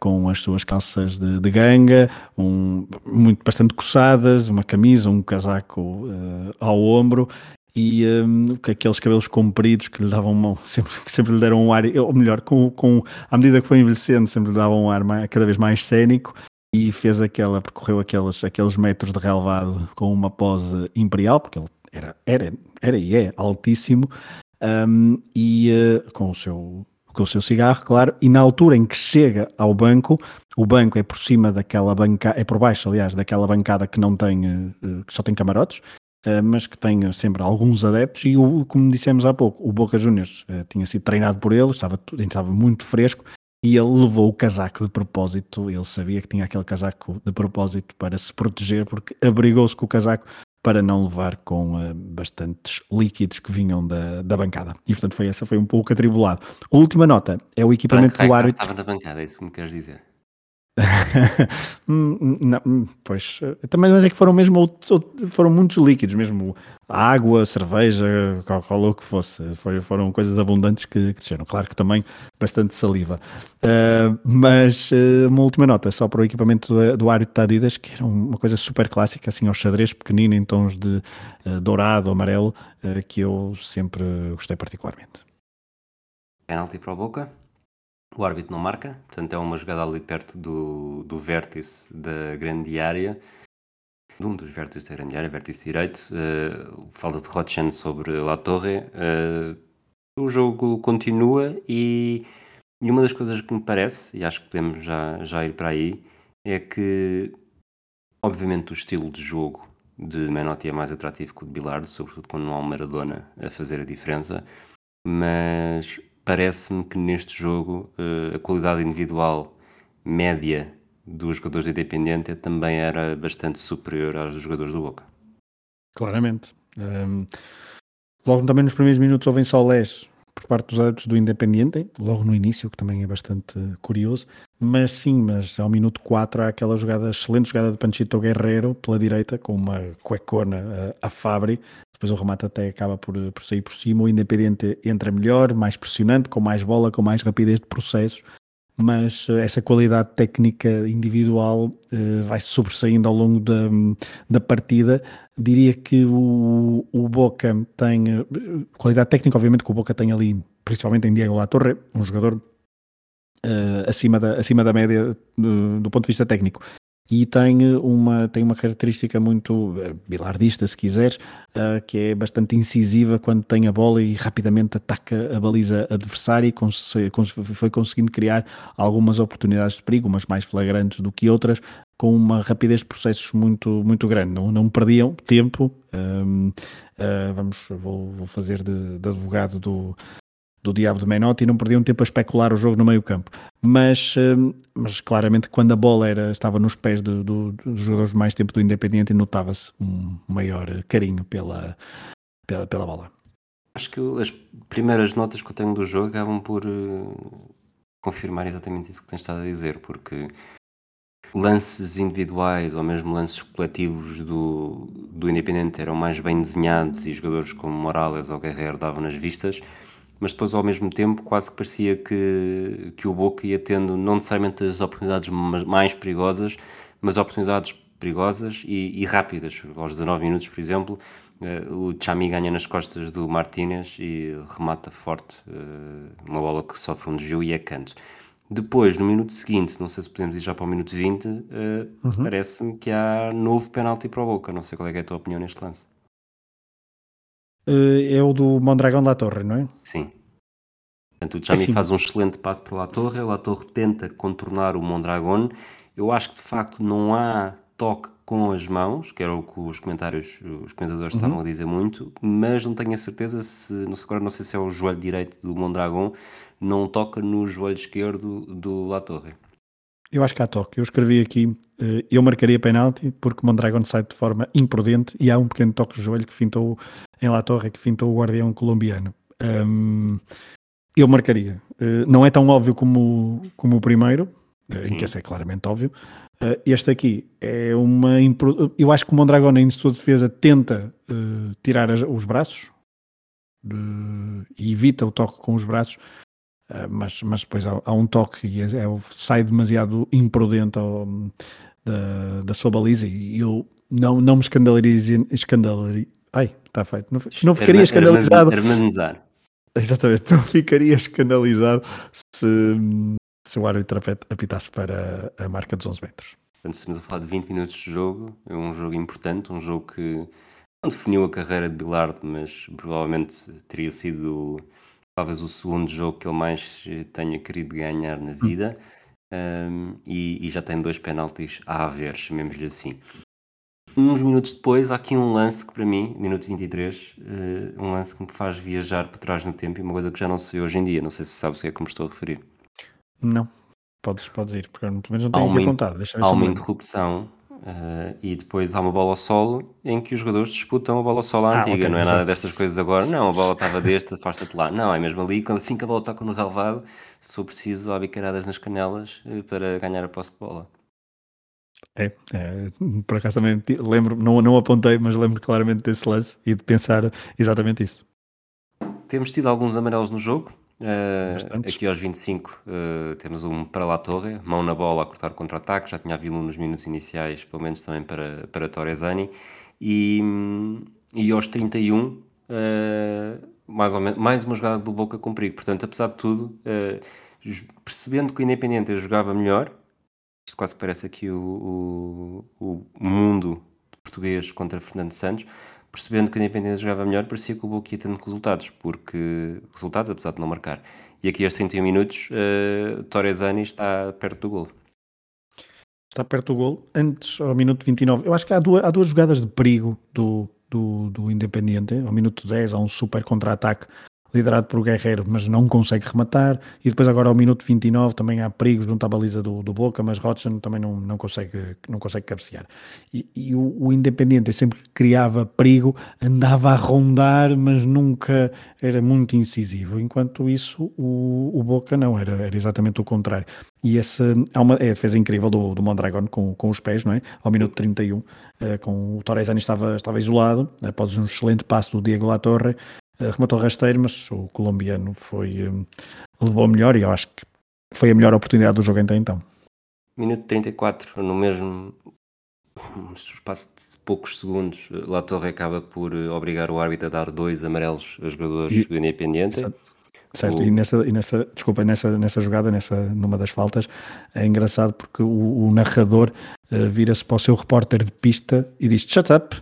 com as suas calças de, de ganga, um, muito, bastante coçadas, uma camisa, um casaco uh, ao ombro e um, aqueles cabelos compridos que lhe davam uma, sempre, que sempre lhe deram um ar, ou melhor, com, com, à medida que foi envelhecendo, sempre lhe davam um ar mais, cada vez mais cénico e fez aquela, percorreu aqueles, aqueles metros de relevado com uma pose imperial, porque ele era, era, era e é altíssimo, um, e uh, com o seu com o seu cigarro, claro, e na altura em que chega ao banco, o banco é por cima daquela bancada, é por baixo, aliás, daquela bancada que não tem, uh, que só tem camarotes, uh, mas que tem sempre alguns adeptos, e o, como dissemos há pouco, o Boca Juniors tinha sido treinado por ele, estava, estava muito fresco, e ele levou o casaco de propósito, ele sabia que tinha aquele casaco de propósito para se proteger, porque abrigou-se com o casaco para não levar com uh, bastantes líquidos que vinham da, da bancada. E portanto foi essa, foi um pouco atribulado. A última nota é o equipamento do árbitro. Estava na bancada, é isso que me queres dizer? Hum, não, hum, pois também mas é que foram mesmo foram muitos líquidos mesmo água, cerveja, qual o que fosse Foi, foram coisas abundantes que, que desceram, claro que também bastante saliva. Uh, mas uh, uma última nota só para o equipamento do, do árbitro da Adidas que era uma coisa super clássica assim ao xadrez pequenino em tons de uh, dourado, amarelo que eu sempre gostei particularmente. Penalti para a boca o árbitro não marca, portanto é uma jogada ali perto do, do vértice da grande área, de um dos vértices da grande área, vértice direito, uh, falta de Rochen sobre La Torre. Uh, o jogo continua e, e, uma das coisas que me parece, e acho que podemos já, já ir para aí, é que obviamente o estilo de jogo de Menotti é mais atrativo que o de Bilardo, sobretudo quando não há um Maradona a fazer a diferença, mas parece-me que neste jogo uh, a qualidade individual média dos jogadores do Independente também era bastante superior aos dos jogadores do Boca. Claramente. Um, logo também nos primeiros minutos houve só Les por parte dos adeptos do Independiente, logo no início, que também é bastante curioso, mas sim, mas ao minuto 4 há aquela jogada, excelente jogada de Panchito Guerreiro pela direita, com uma cuecona a, a Fabri, depois o remate até acaba por, por sair por cima, o Independiente entra melhor, mais pressionante, com mais bola, com mais rapidez de processos, mas eh, essa qualidade técnica individual uh, vai sobressaindo ao longo da, da partida. Diria que o, o Boca tem uh, qualidade técnica, obviamente que o Boca tem ali, principalmente em Diego La Torre, um jogador uh, acima, da, acima da média do, do ponto de vista técnico e tem uma, tem uma característica muito uh, bilardista, se quiseres, uh, que é bastante incisiva quando tem a bola e rapidamente ataca a baliza adversária e cons foi conseguindo criar algumas oportunidades de perigo, umas mais flagrantes do que outras, com uma rapidez de processos muito, muito grande. Não, não perdiam tempo. Um, uh, eh, vamos, vou, vou fazer de, de advogado do, do Diabo de Menotti e não perdiam tempo a especular o jogo no meio campo. Mas, hum, mas claramente quando a bola era, estava nos pés do, do, dos jogadores mais tempo do Independiente notava-se um maior carinho pela, pela, pela bola. Acho que as primeiras notas que eu tenho do jogo acabam por uh, confirmar exatamente isso que tens estado a dizer, porque lances individuais ou mesmo lances coletivos do, do Independente eram mais bem desenhados e jogadores como Morales ou Guerreiro davam nas vistas mas depois ao mesmo tempo quase que parecia que, que o Boca ia tendo não necessariamente as oportunidades mais perigosas, mas oportunidades perigosas e, e rápidas. Aos 19 minutos, por exemplo, uh, o Chami ganha nas costas do Martínez e remata forte uh, uma bola que sofre um desvio e é canto. Depois, no minuto seguinte, não sei se podemos ir já para o minuto 20, uh, eh, uhum. parece-me que há novo penalti para o Boca. Não sei qual é, é a tua opinião neste lance. Uh, é o do Mondragão da Torre, não é? Sim. Portanto, o Chami é faz um excelente passo para La Torre, La Torre tenta contornar o Mondragón. Eu acho que de facto não há toque com as mãos, que era o que os comentários, os comentadores uhum. estavam a dizer muito, mas não tenho a certeza se, não sei, agora não sei se é o joelho direito do Mondragón, não toca no joelho esquerdo do La Torre. Eu acho que há toque. Eu escrevi aqui, eh, eu marcaria penalti porque Mondragón sai de forma imprudente e há um pequeno toque de joelho que fintou em La Torre, que fintou o guardião colombiano. Um, eu marcaria. Uh, não é tão óbvio como, como o primeiro, uh, em que esse é claramente óbvio. Este aqui é uma. Impro... Eu acho que o Mondragón, em sua defesa, tenta tirar os braços e evita o toque com os braços, mas, mas depois há, há um toque e é, é, sai demasiado imprudente ao, da, da sua baliza e eu não, não me escandalizaria. Escandalari... Ai, está feito. Não, não ficaria escandalizado. Hermanizar. Exatamente, não ficaria escandalizado se, se o árbitro apitasse para a marca dos 11 metros. Portanto, estamos a falar de 20 minutos de jogo, é um jogo importante, um jogo que não definiu a carreira de Bilardo, mas provavelmente teria sido talvez o segundo jogo que ele mais tenha querido ganhar na vida. Um, e, e, já tem dois penaltis a haver, chamemos-lhe assim uns minutos depois, há aqui um lance que para mim, minuto 23, uh, eh, um lance que me faz viajar para trás no tempo e uma coisa que já não se vê hoje em dia. Não sei se sabes o que é que me estou a referir. Não, podes, podes ir, porque pelo menos não tenho aqui apontado. Há uma interrupção uh, e depois há uma bola ao solo em que os jogadores disputam a bola ao solo à ah, antiga. Okay, não é nada destas coisas agora. Não, a bola estava deste, afasta-te lá. Não, é mesmo ali, quando assim que a bola toca no relevado, sou preciso há bicaradas nas canelas uh, para ganhar a posse de bola. É, é, por acaso também lembro, não, não apontei, mas lembro claramente desse lance e de pensar exatamente isso. Temos tido alguns amarelos no jogo. Uh, aqui aos 25 uh, eh, temos um para lá Torre, mão na bola a cortar contra-ataque. Já tinha havido um nos minutos iniciais, pelo menos também para, para Torresani. E, e aos 31, uh, mais, ou menos, mais uma jogada do Boca com perigo. Portanto, apesar de tudo, percebendo que o Independente jogava melhor, isto quase parece aqui o, o, o mundo português contra Fernando Santos, percebendo que o Independente jogava melhor, parecia que o Boca ia tendo resultados, porque resultados, apesar de não marcar. E aqui aos 31 minutos, uh, Torresani está perto do gol. Está perto do gol, antes ao minuto 29. Eu acho que há duas, há duas jogadas de perigo do, do, do Independiente. Ao minuto 10 há um super contra-ataque liderado por Guerreiro, mas não consegue rematar. E depois agora ao minuto 29 também há perigos junto à baliza do, do Boca, mas Rodson também não, não, consegue, não consegue cabecear. E, e o, o sempre que criava perigo andava a rondar, mas nunca era muito incisivo. Enquanto isso o, o Boca não, era, era exatamente o contrário. E essa há uma é a defesa incrível do, do Mondragon com, com os pés, não é? Ao minuto 31, eh, com o Torresani estava, estava isolado, após um excelente passo do Diego Latorre, eh, rematou rasteiro, mas o colombiano foi eh, levou melhor e eu acho que foi a melhor oportunidade do jogo até então. Minuto 34, no mesmo espaço de poucos segundos, eh, La Torre acaba por obrigar o árbitro a dar dois amarelos aos jogadores e, do Independiente. Certo, o... e, nessa, e nessa, desculpa, nessa, nessa jogada, nessa, numa das faltas, é engraçado porque o, o narrador uh, vira-se para o seu repórter de pista e diz shut up,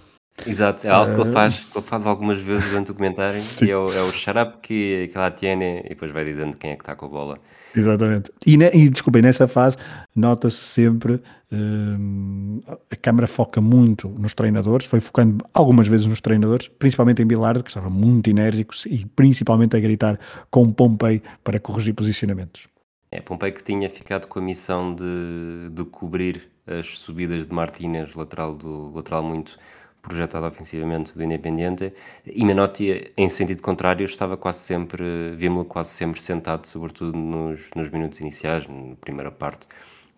Exato, é algo que ele faz, que ele faz algumas vezes durante o comentário e é o, é o shut que, que ela tiene e depois vai dizendo quem é que está com a bola. Exatamente. E, ne, e desculpem, nessa fase nota-se sempre hum, a câmara foca muito nos treinadores, foi focando algumas vezes nos treinadores, principalmente em Bilardo, que estava muito enérgico e principalmente a gritar com Pompei para corrigir posicionamentos. É, Pompei que tinha ficado com a missão de, de cobrir as subidas de Martínez, lateral, do, lateral muito projetado ofensivamente do Independiente e Menotti, em sentido contrário, estava quase sempre, vimos-lo quase sempre sentado, sobretudo nos, nos minutos iniciais, na primeira parte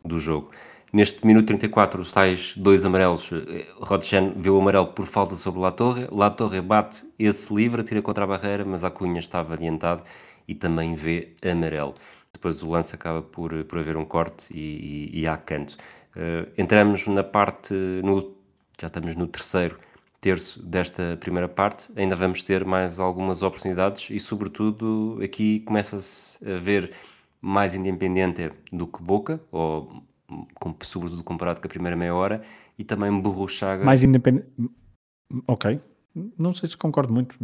do jogo. Neste minuto 34, os tais dois amarelos, eh, Rodchen viu o amarelo por falta sobre La Torre, La Torre bate esse livre, tira contra a barreira, mas a Cunha estava adiantado e também vê amarelo. Depois o lance acaba por, por haver um corte e, e, e há canto. Uh, entramos na parte, no já estamos no terceiro terço desta primeira parte, ainda vamos ter mais algumas oportunidades e, sobretudo, aqui começa-se a ver mais independente do que Boca, ou com, sobretudo comparado com a primeira meia hora, e também Burro Chaga. Mais independente. Ok. Não sei se concordo muito.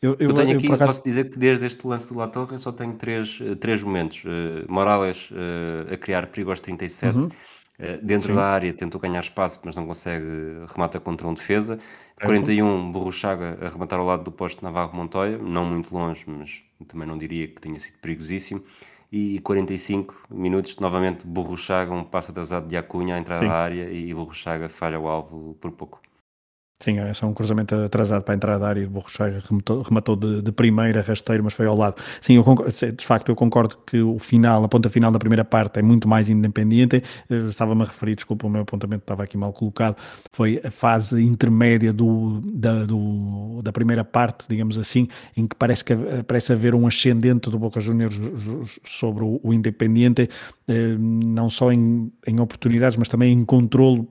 Eu, eu, eu tenho aqui, eu acaso... posso dizer que desde este lance do La Torre só tenho três, eh, três momentos. Uh, Morales uh, a criar perigo aos 37. Uhum dentro Sim. da área tentou ganhar espaço, mas não consegue, remata contra um defesa. 41, Borruchaga a rematar ao lado do posto Navarro Montoya, não muito longe, mas também não diria que tenha sido perigosíssimo. E 45 minutos, novamente Borruchaga, um passo atrasado de Acunha à entrada Sim. da área e Borruchaga falha o alvo por pouco. Sim, é só um cruzamento atrasado para a entrada da área e o Borrochaga rematou, rematou de, de, primeira, rasteiro, mas foi ao lado. Sim, eu concordo, de facto, eu concordo que o final, a ponta final da primeira parte é muito mais independente. Estava-me a referir, desculpa, o meu apontamento estava aqui mal colocado. Foi a fase intermédia do, da, do, da primeira parte, digamos assim, em que parece, que parece haver um ascendente do Boca Juniors sobre o, o Independiente, eh, não só em, em oportunidades, mas também em controle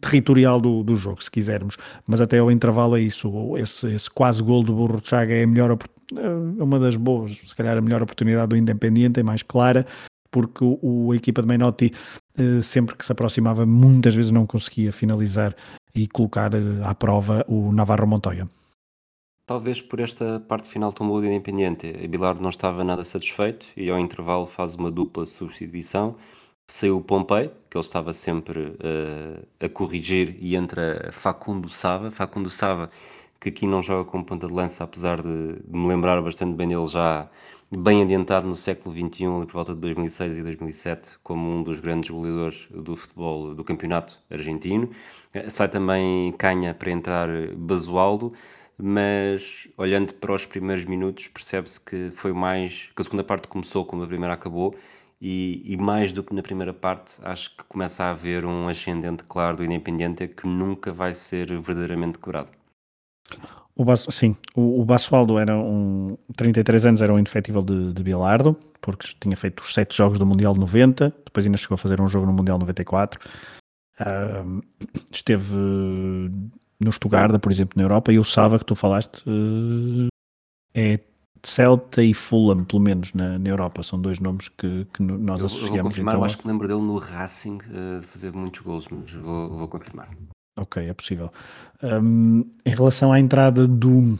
territorial do, do jogo, se quisermos. Mas até ao intervalo é isso. Esse, esse quase gol do Burro de Chaga é a melhor, é uma das boas, se calhar a melhor oportunidade do Independiente, é mais clara, porque o, o a equipa de Menotti, eh, sempre que se aproximava, muitas vezes não conseguia finalizar e colocar eh, à prova o Navarro Montoya. Talvez por esta parte final tão boa do Independiente, Bilardo não estava nada satisfeito e ao intervalo faz uma dupla substituição saiu o Pompei, que ele estava sempre uh, a corrigir, e entra Facundo Sava. Facundo Sava, que aqui não joga como ponta de lança, apesar de, de me lembrar bastante bem dele já bem adiantado no século XXI, ali por volta de 2006 e 2007, como um dos grandes goleadores do futebol do campeonato argentino. Eh, sai também Canha para entrar Basualdo, mas olhando para os primeiros minutos percebe-se que foi mais que a segunda parte começou como a primeira acabou e, e, mais do que na primeira parte, acho que começa a haver um ascendente claro do Independente que nunca vai ser verdadeiramente quebrado. O sim, o, o Basualdo era um 33 anos, era um indefetível de, de Bilardo, porque tinha feito os sete jogos do Mundial 90, depois ainda chegou a fazer um jogo no Mundial 94. Uh, esteve no Stuttgart, por exemplo, na Europa, e o Sava que tu falaste uh, é Celta e Fulham, pelo menos na, na Europa, são dois nomes que, que nós associamos. Eu vou confirmar, então, acho que lembro dele no Racing uh, de fazer muitos gols, mas vou, vou confirmar. Ok, é possível. Um, em relação à entrada do,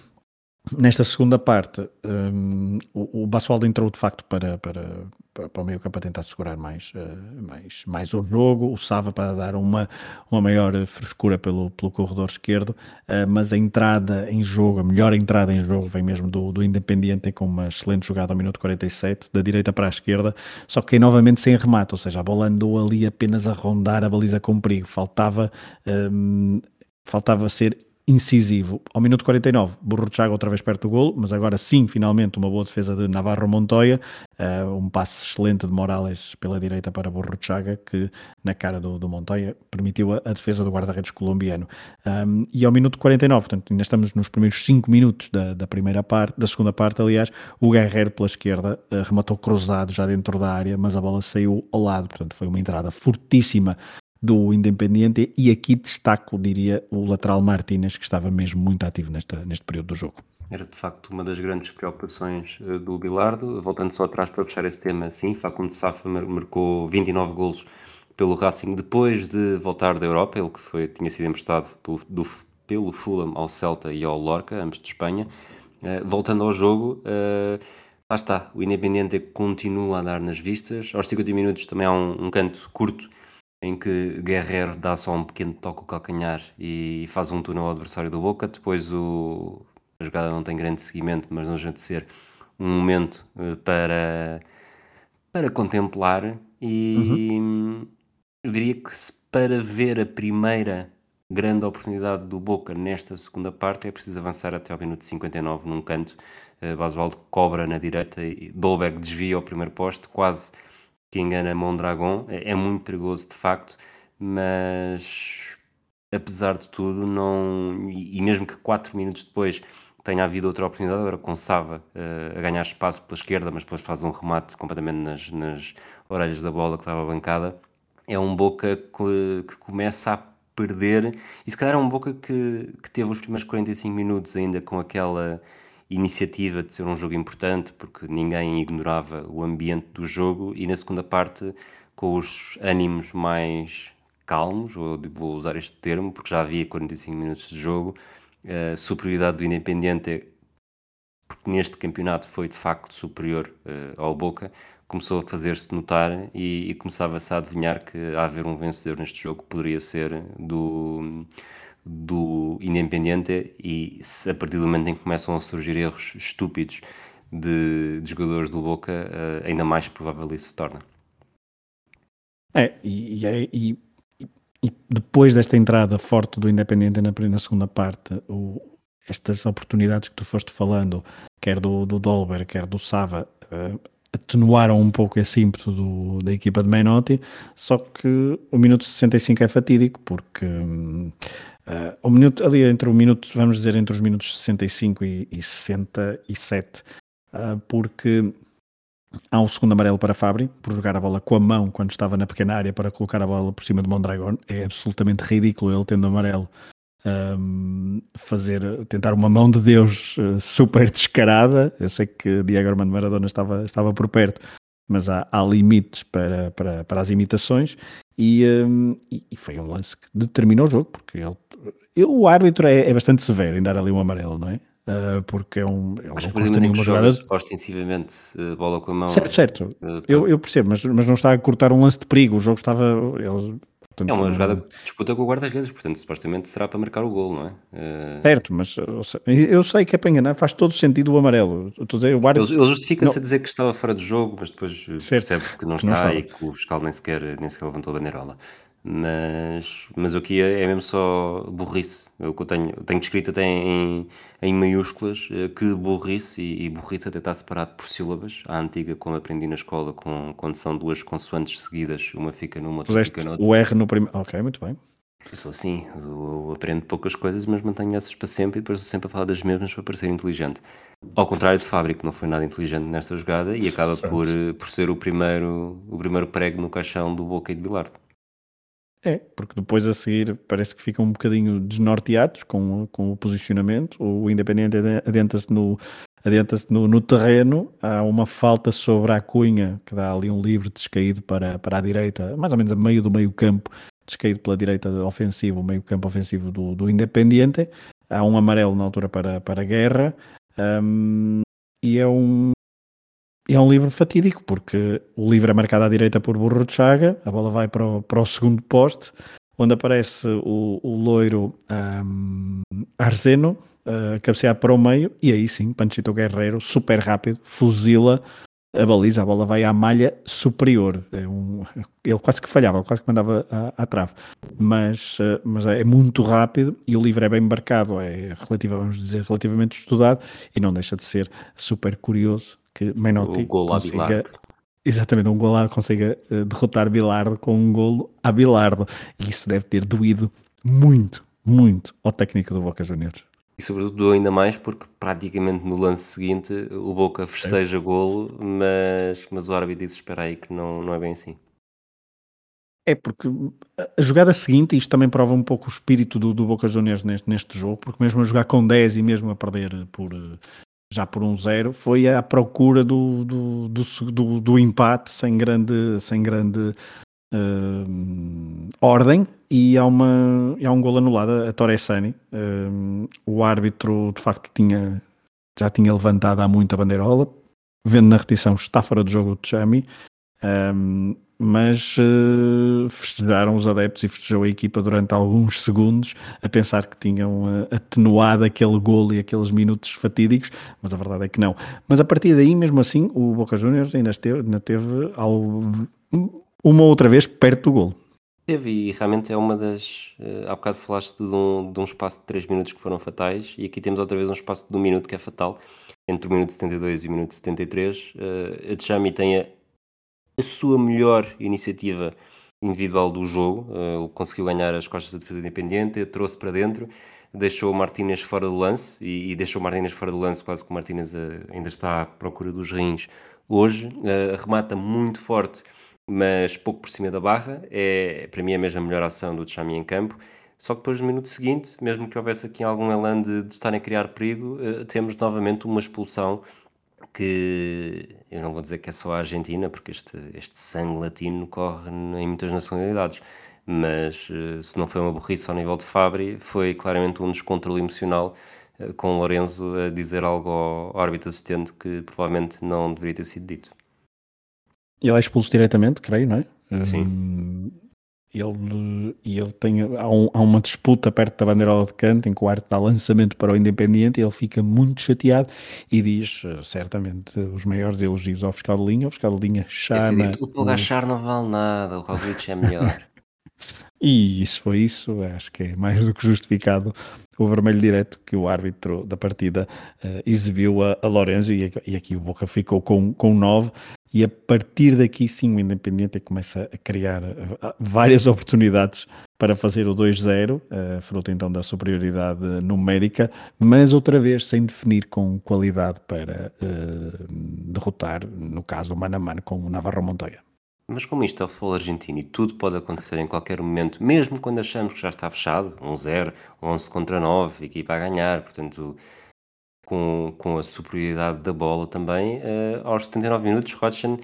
Nesta segunda parte, um, o, o entrou de facto para, para, para, o meio campo a tentar segurar mais, uh, mais, mais o jogo, o Sava para dar uma, uma maior frescura pelo, pelo corredor esquerdo, uh, mas a entrada em jogo, a melhor entrada em jogo vem mesmo do, do Independiente com uma excelente jogada ao minuto 47, da direita para a esquerda, só que novamente sem remate, ou seja, a bola andou ali apenas a rondar a baliza com perigo, faltava, um, faltava ser incisivo. Ao minuto 49, Burro Chaga outra vez perto do golo, mas agora sim, finalmente, uma boa defesa de Navarro Montoya, uh, um passe excelente de Morales pela direita para Burro Chaga, que na cara do, do Montoya permitiu a, a defesa do guarda-redes colombiano. Um, e ao minuto 49, portanto, ainda estamos nos primeiros 5 minutos da, da, primeira parte, da segunda parte, aliás, o Guerreiro pela esquerda uh, rematou cruzado já dentro da área, mas a bola saiu ao lado, portanto, foi uma entrada fortíssima do Independiente e aqui destaco, diria, o lateral Martínez, que estava mesmo muito ativo nesta, neste período do jogo. Era de facto uma das grandes preocupações uh, do Bilardo. Voltando só atrás para fechar esse tema, sim, Facundo Safa marcou 29 golos pelo Racing depois de voltar da Europa, ele que foi, tinha sido emprestado pelo, do, pelo Fulham ao Celta e ao Lorca, ambos de Espanha. Uh, voltando ao jogo, uh, lá está, o Independiente continua a dar nas vistas. Aos 50 minutos também há um, um canto curto em que Guerreiro dá só um pequeno toque ao calcanhar e faz um túnel ao adversário do Boca. Depois o, a jogada não tem grande seguimento, mas não deixa de ser um momento uh, para, para contemplar. E uhum. eu diria que se, para ver a primeira grande oportunidade do Boca nesta segunda parte é preciso avançar até ao minuto 59 num canto. Uh, Basualdo cobra na direita e Dolberg desvia ao primeiro poste, quase que engana Mondragon. É, é muito perigoso de facto, mas apesar de tudo, não. E, e mesmo que 4 minutos depois tenha havido outra oportunidade, agora com Sava uh, a ganhar espaço pela esquerda, mas depois faz um remate completamente nas, nas orelhas da bola que estava bancada. É um Boca que, que começa a perder, e se calhar é um Boca que, que teve os primeiros 45 minutos ainda com aquela iniciativa de ser um jogo importante, porque ninguém ignorava o ambiente do jogo, e na segunda parte, com os ânimos mais calmos, vou usar este termo, porque já havia 45 minutos de jogo, a superioridade do Independiente, porque neste campeonato foi de facto superior uh, ao Boca, começou a fazer-se notar e, e começava-se a adivinhar que a haver um vencedor neste jogo poderia ser do do Independiente e a partir do momento em que começam a surgir erros estúpidos de, de jogadores do Boca, uh, ainda mais provável isso se torna. É, e, e, e, depois desta entrada forte do Independiente na, na segunda parte, o, estas oportunidades que tu foste falando, quer do, do Dolber, quer do Sava, uh, atenuaram um pouco esse ímpeto do, da equipa de Menotti, só que o minuto 65 é fatídico, porque uh, minuto, ali entre o minuto, vamos dizer, entre os minutos 65 e, e 67, uh, porque há um segundo amarelo para Fabri, por jogar a bola com a mão quando estava na pequena área para colocar a bola por cima de Mondragon, é absolutamente ridículo ele tendo amarelo um, fazer, tentar uma mão de Deus uh, super descarada. Eu sei que Diego Armando Maradona estava, estava por perto, mas há, há limites para, para, para as imitações. E, um, e, foi um lance que determinou o jogo, porque ele, eu, o árbitro é, é, bastante severo em dar ali um amarelo, não é? Uh, porque é um. Ele Acho não que nenhuma jogada. Ostensivamente, uh, bola com a mão. Certo, certo. Uh, eu, eu percebo, mas, mas não está a cortar um lance de perigo. O jogo estava. Ele Portanto, é uma jogada de disputa com o guarda-redes, portanto, supostamente será para marcar o gol, não é? Uh... Certo, mas eu sei que é para enganar, faz todo sentido o amarelo. Dizer, o Ele, ele justifica-se a dizer que estava fora de jogo, mas depois percebe-se que não está não e que o fiscal nem sequer, nem sequer levantou a bandeirola. Mas, mas o que é, é mesmo só burrice. O que eu tenho, tenho escrito até em, em maiúsculas eh, que burrice, e, e burrice até está separado por sílabas. A antiga, como aprendi na escola, com, quando são duas consoantes seguidas, uma fica numa, outra fica noutra. O R no primeiro. Ok, muito bem. Eu sou assim, eu aprendo poucas coisas, mas mantenho essas para sempre e depois estou sempre a falar das mesmas para parecer inteligente. Ao contrário de Fábrico, não foi nada inteligente nesta jogada e acaba por, eh, por ser o primeiro, o primeiro prego no caixão do Boca e de Bilardo. É, porque depois a seguir parece que ficam um bocadinho desnorteados com, com o posicionamento. O Independente adentra-se no, adianta-se no, no, terreno, há uma falta sobre a Cunha, que dá ali um livre descaído para, para a direita, mais ou menos a meio do meio campo, descaído pela direita ofensivo, meio campo ofensivo do, do Independiente, há um amarelo na altura para, para a Guerra, um, e é um, é um livro fatídico, porque o livro é marcado à direita por Burro de Chaga, a bola vai para o, para o segundo poste, onde aparece o, o loiro um, Arseno, uh, cabecear para o meio, e aí sim, Panchito Guerreiro, super rápido, fuzila a baliza, a bola vai à malha superior. É um, ele quase que falhava, quase que mandava à, trave, mas, uh, mas é muito rápido e o livro é bem embarcado, é relativo, vamos dizer, relativamente estudado e não deixa de ser super curioso que Menotti consiga Exatamente, um gol consiga uh, derrotar Bilardo com um golo a Bilardo. E isso deve ter doído muito, muito ao técnico do Boca Juniors. E sobretudo ainda mais porque praticamente no lance seguinte o Boca festeja é. golo, mas, mas o árbitro disse espera aí que não, não é bem assim. É porque a jogada seguinte, isto também prova um pouco o espírito do, do Boca Juniors neste, neste jogo, porque mesmo a jogar com 10 e mesmo a perder por, já por um zero, foi à procura do, do, do, do, do empate sem grande, sem grande uh, ordem e há, uma, há um gol anulado a Torresani. Uh, o árbitro de facto tinha, já tinha levantado há muito a bandeirola, vendo na repetição está fora de jogo o Chami. Um, mas uh, festejaram os adeptos e festejou a equipa durante alguns segundos a pensar que tinham uh, atenuado aquele golo e aqueles minutos fatídicos, mas a verdade é que não. Mas a partir daí, mesmo assim, o Boca Juniors ainda, esteve, ainda teve uma outra vez perto do golo. Teve, e realmente é uma das. Uh, há bocado falaste de um, de um espaço de 3 minutos que foram fatais, e aqui temos outra vez um espaço de 1 minuto que é fatal, entre o minuto 72 e o minuto 73. Uh, a Tchami tem a a sua melhor iniciativa individual do jogo. Uh, ele conseguiu ganhar as costas da defesa independente, trouxe para dentro, deixou o Martínez fora do lance e, e deixou o Martínez fora do lance, quase que o Martínez uh, ainda está à procura dos rins hoje. Uh, remata muito forte, mas pouco por cima da barra. É, para mim, a mesma melhor ação do Chami em campo. Só que depois, no minuto seguinte, mesmo que houvesse aqui algum elan de, de estarem a criar perigo, temos novamente uma expulsão que eu não vou dizer que é só a Argentina, porque este, este sangue latino corre em muitas nacionalidades, mas eh, se não foi uma burrice ao nível de Fabri, foi claramente um descontrole emocional eh, com o Lorenzo a dizer algo ao árbitro assistente que provavelmente não deveria ter sido dito. Ele é expulso diretamente, creio, não é? Sim. Hum, ele, ele tem, há, um, há, uma disputa perto da bandeirola de canto em que o Arte dá lançamento para o Independiente e ele fica muito chateado e diz eh, certamente os maiores elogios ao fiscal de linha. O fiscal de linha chama. o Pogachar não vale nada, o Roglic é melhor. e isso foi isso, acho que é mais do que justificado o vermelho direto que o árbitro da partida uh, exibiu a, a Lorenzo e, e, aqui o Boca ficou com, com 9 e a partir daqui sim o Independente começa a criar uh, várias oportunidades para fazer o 2-0, uh, fruto então da superioridade numérica, mas outra vez sem definir com qualidade para uh, derrotar, no caso, o mano a mano com o Navarro Montoya. Mas como isto é o futebol argentino e tudo pode acontecer em qualquer momento, mesmo quando achamos que já está fechado, 1-0, 11 contra 9, equipa a ganhar, portanto com, com a superioridade da bola também. Uh, aos 79 minutos, Rodchen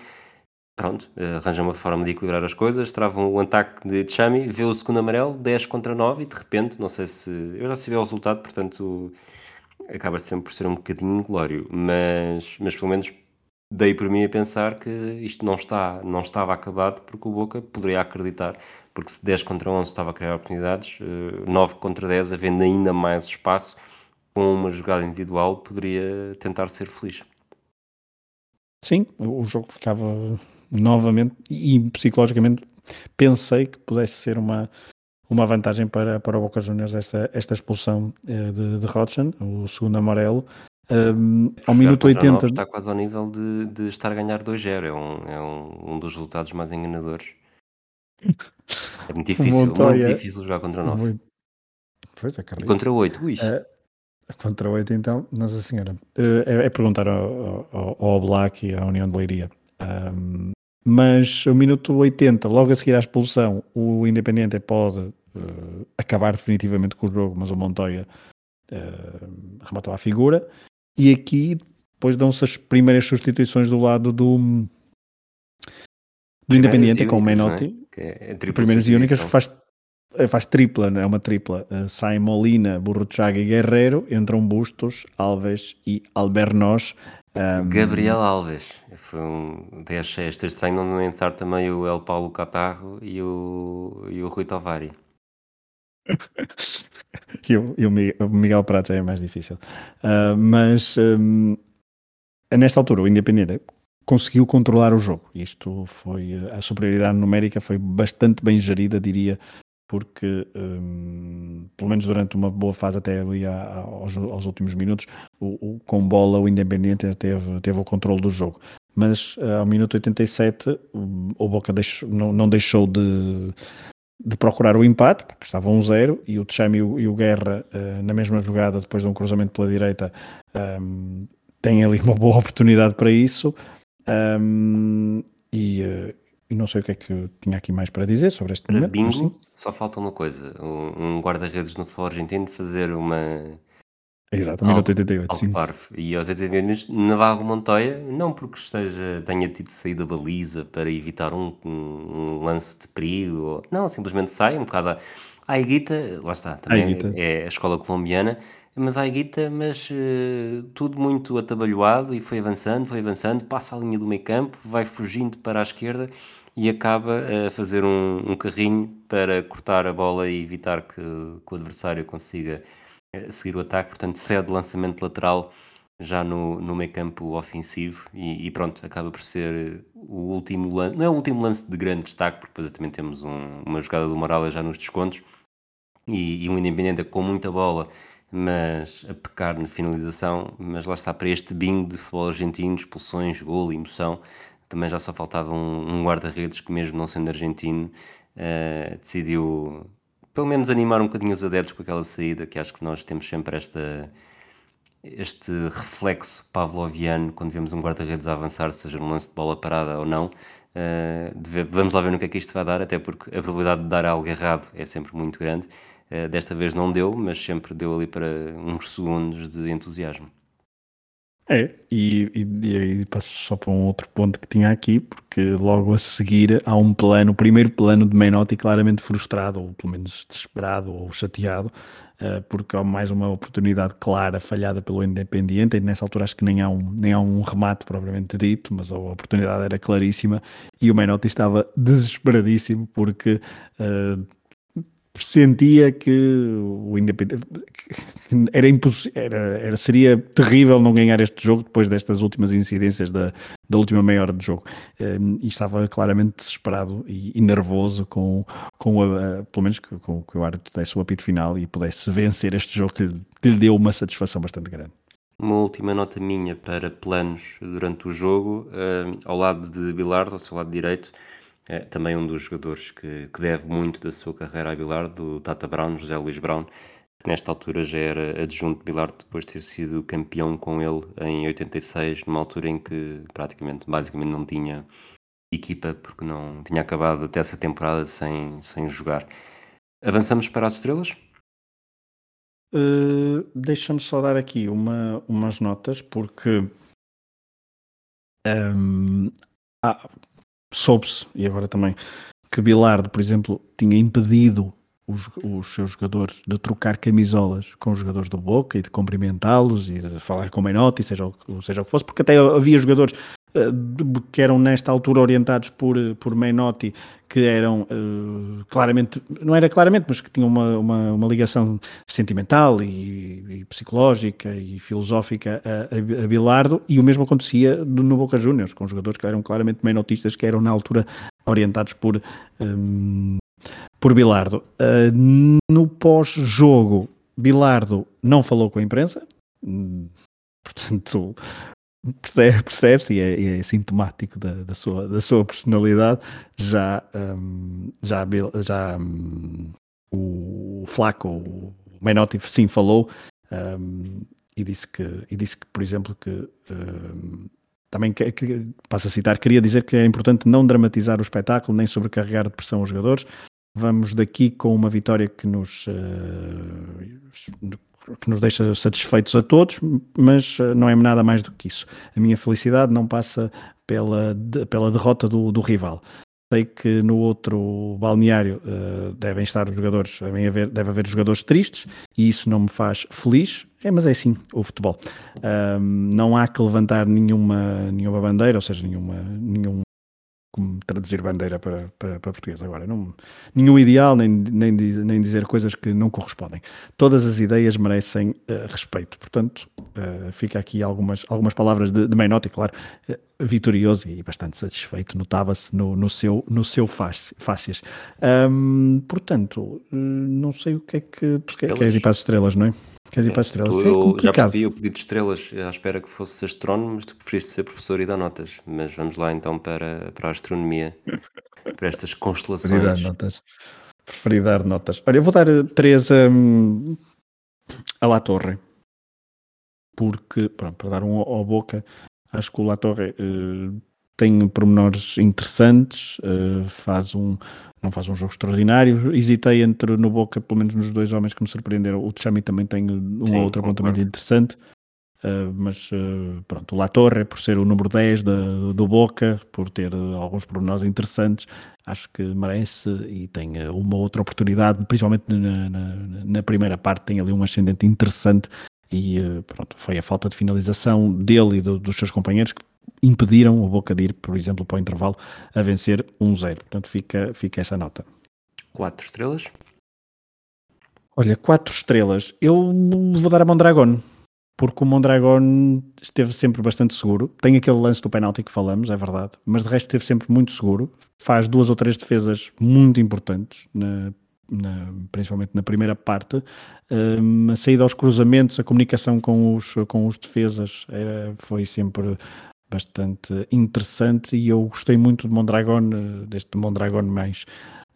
pronto, uh, arranja uma forma de equilibrar as coisas, trava um ataque de Chami, vê o segundo amarelo, 10 contra 9 e de repente, não sei se. Eu já sabia o resultado, portanto acaba sempre por ser um bocadinho inglório, mas, mas pelo menos dei por mim a pensar que isto não, está, não estava acabado porque o Boca poderia acreditar, porque se 10 contra 11 estava a criar oportunidades, 9 eh, contra 10 havendo ainda mais espaço, com uma jogada individual, poderia tentar ser feliz. Sim, o jogo ficava novamente e psicologicamente pensei que pudesse ser uma, uma vantagem para, para o Boca Juniors esta, esta expulsão eh, de, de Rodson, o segundo amarelo. Um, ao minuto 80 está quase ao nível de, de estar a ganhar 2-0 é, um, é um, um dos resultados mais enganadores é muito difícil, Montoya, muito difícil jogar contra 9 muito... pois, é, e contra 8, ui. Uh, Contra 8, então, Nossa Senhora. Eh, é, é perguntar ao, ao, ao Black e à União de Leiria. Um, mas o minuto 80, logo a seguir à expulsão, o Independente pode uh, acabar definitivamente com o jogo, mas o Montoya uh, rematou a figura. E aqui depois dão-se as primeiras substituições do lado do, do Independiente com o Menotti. É? É primeiras e únicas faz, faz tripla, é uma tripla. Uh, sai Molina, Burruchaga e Guerreiro, entram Bustos, Alves e Albernos. Um... Gabriel Alves, foi um, achei este estranho não entrar também o El Paulo Catarro e o, e o Rui Tovari. e, o, e o Miguel Prata é mais difícil. Uh, mas um, nesta altura, o Independente conseguiu controlar o jogo. Isto foi a superioridade numérica foi bastante bem gerida, diria, porque um, pelo menos durante uma boa fase até ali aos, aos últimos minutos, o, o, com bola o Independente teve, teve o controle do jogo. Mas uh, ao minuto 87 o Boca deixou, não, não deixou de, de procurar o empate, porque estava 1-0, e o Tchami e o Guerra, uh, na mesma jogada, depois de um cruzamento pela direita, um, têm ali uma boa oportunidade para isso. Um, e, uh, e, não sei o que é que tinha aqui mais para dizer sobre este momento. Bingo, só falta uma coisa: um, guarda-redes no futebol argentino fazer uma. Exato, um minuto 88, sim. E aos 88 minutos, Navarro Montoya, não porque esteja, tenha tido saído da baliza para evitar um, um, lance de perigo, ou, não, simplesmente sai um bocado. A Iguita, lá está, também é a escola colombiana, mas há guita, mas uh, tudo muito atabalhoado e foi avançando, foi avançando, passa a linha do meio campo, vai fugindo para a esquerda e acaba a fazer um, um carrinho para cortar a bola e evitar que, que o adversário consiga uh, seguir o ataque, portanto cede lançamento lateral já no, no meio campo ofensivo e, e, pronto, acaba por ser o último lance, não é o último lance de grande destaque, porque depois também temos um, uma jogada do Morales já nos descontos e, e um Independente com muita bola mas a pecar na finalização, mas lá está para este bingo de futebol argentino, expulsões, gol, emoção, também já só faltava um, um guarda-redes que mesmo não sendo argentino, uh, decidiu pelo menos animar um bocadinho os adeptos com aquela saída, que acho que nós temos sempre esta este reflexo pavloviano quando vemos um guarda-redes a avançar, seja num lance de bola parada ou não. Uh, ver, vamos lá ver no que é que isto vai dar, até porque a probabilidade de dar algo errado é sempre muito grande eh, desta vez não deu, mas sempre deu ali para uns segundos de entusiasmo. É, e, e, e passo só para um outro ponto que tinha aqui, porque logo a seguir há um plano, o primeiro plano de Menotti claramente frustrado, ou pelo menos desesperado ou chateado, uh, porque há mais uma oportunidade clara falhada pelo Independiente, e nessa altura acho que nem há, um, nem há um remate propriamente dito, mas a oportunidade era claríssima, e o Menotti estava desesperadíssimo porque... Uh, pressentia que o Independente era impossível, era, era, seria terrível não ganhar este jogo depois destas últimas incidências da, da última meia hora de jogo. Um, e estava claramente desesperado e, e nervoso com, com a, pelo menos com, que o árbitro desse o apito final e pudesse vencer este jogo que, que lhe deu uma satisfação bastante grande. Uma última nota minha para planos durante o jogo, uh, ao lado de Bilardo, ao seu lado direito, é também um dos jogadores que, que deve muito da sua carreira a Bilardo, do Tata Brown, José Luís Brown, que nesta altura já era adjunto de Bilardo depois de ter sido campeão com ele em 86, numa altura em que praticamente, basicamente não tinha equipa, porque não tinha acabado até essa temporada sem, sem jogar. Avançamos para as estrelas? Uh, Deixa-me só dar aqui uma, umas notas, porque um, há, soube-se, e agora também, que Bilardo, por exemplo, tinha impedido os, os, seus jogadores de trocar camisolas com os jogadores do Boca e de cumprimentá-los e de falar com o Menotti, seja o, seja o que fosse, porque até havia jogadores que eram nesta altura orientados por, por Menotti que eram uh, claramente, não era claramente, mas que tinham uma, uma, uma ligação sentimental e, e, psicológica e filosófica a, a, Bilardo, e o mesmo acontecia no Boca Juniors, com jogadores que eram claramente menotistas, que eram na altura orientados por, um, por Bilardo. Uh, no pós-jogo, Bilardo não falou com a imprensa, hum, portanto, percebe-se e, é, é, sintomático da, da, sua, da sua personalidade. Já, um, já, já um, o Flaco, o Menotti, sim, falou um, e, disse que, e disse que, por exemplo, que hum, também, que, que, passo a citar, queria dizer que é importante não dramatizar o espetáculo nem sobrecarregar de pressão os jogadores. Vamos daqui com uma vitória que nos uh, que nos deixa satisfeitos a todos, mas não é nada mais do que isso. A minha felicidade não passa pela, pela derrota do, do rival. Sei que no outro balneário uh, devem estar os jogadores, devem haver, deve haver jogadores tristes e isso não me faz feliz, é, mas é assim o futebol. não há que levantar nenhuma, nenhuma bandeira, ou seja, nenhuma, nenhum como traduzir bandeira para, para, para português agora. Não, nenhum ideal, nem, nem, nem dizer coisas que não correspondem. Todas as ideias merecem uh, respeito. Portanto, uh, fica aqui algumas, algumas palavras de, de Menotti, claro, uh, vitorioso e bastante satisfeito, notava-se no, no seu, no seu fácias. Um, portanto, não sei o que é que. Queres ir para as estrelas, não é? Queres ir para as estrelas? Tu, é eu já percebi o pedido de estrelas à espera que fosse astrónomo, mas tu preferiste ser professor e dar notas. Mas vamos lá então para, para a astronomia, para estas constelações. Preferi dar notas. Preferi dar notas. Olha, eu vou dar três um, a La Torre. Porque, pronto, para dar um ao boca, acho que o La Torre uh, tem pormenores interessantes, uh, faz um, não faz um jogo extraordinário. Hesitei entre no Boca, pelo menos nos dois homens que me surpreenderam. O Tchami também tem um Sim, ou outro apontamento interessante. Uh, mas uh, pronto, o La Torre, por ser o número 10 da, do Boca, por ter alguns pormenores interessantes, acho que merece e tem uma outra oportunidade, principalmente na, na, na, primeira parte, tem ali um ascendente interessante e pronto, foi a falta de finalização dele e do, dos seus companheiros que impediram o Boca de ir, por exemplo, para o intervalo a vencer 1-0. Portanto, fica, fica essa nota. Quatro estrelas? Olha, quatro estrelas. Eu vou dar a Mondragon, porque o Mondragon esteve sempre bastante seguro. Tem aquele lance do penalti que falamos, é verdade, mas de resto esteve sempre muito seguro. Faz duas ou três defesas muito importantes, na, na, principalmente na primeira parte. Um, a saída aos cruzamentos, a comunicação com os, com os defesas era, foi sempre bastante interessante e eu gostei muito de Mondragon, eh, deste Mondragon mais,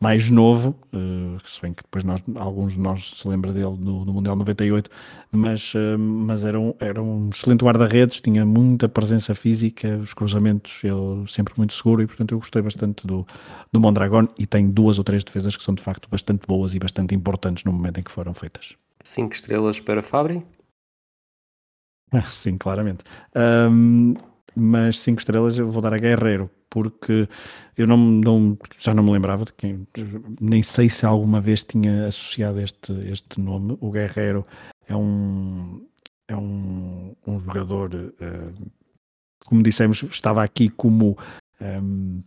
mais novo, uh, se bem que depois nós, alguns de nós se lembra dele no, no Mundial 98, mas, uh, mas era, um, era um excelente guarda-redes, tinha muita presença física, os cruzamentos ele sempre muito seguro e portanto eu gostei bastante do, do Mondragon e tem duas ou três defesas que são de facto bastante boas e bastante importantes no momento em que foram feitas. Cinco estrelas para Fabri? Sim, claramente. Um, mas 5 estrelas eu vou dar a Guerreiro, porque eu não, não, já não me lembrava de quem, nem sei se alguma vez tinha associado este, este nome. O Guerreiro é um, é um, um jogador, uh, como dissemos, estava aqui como, um,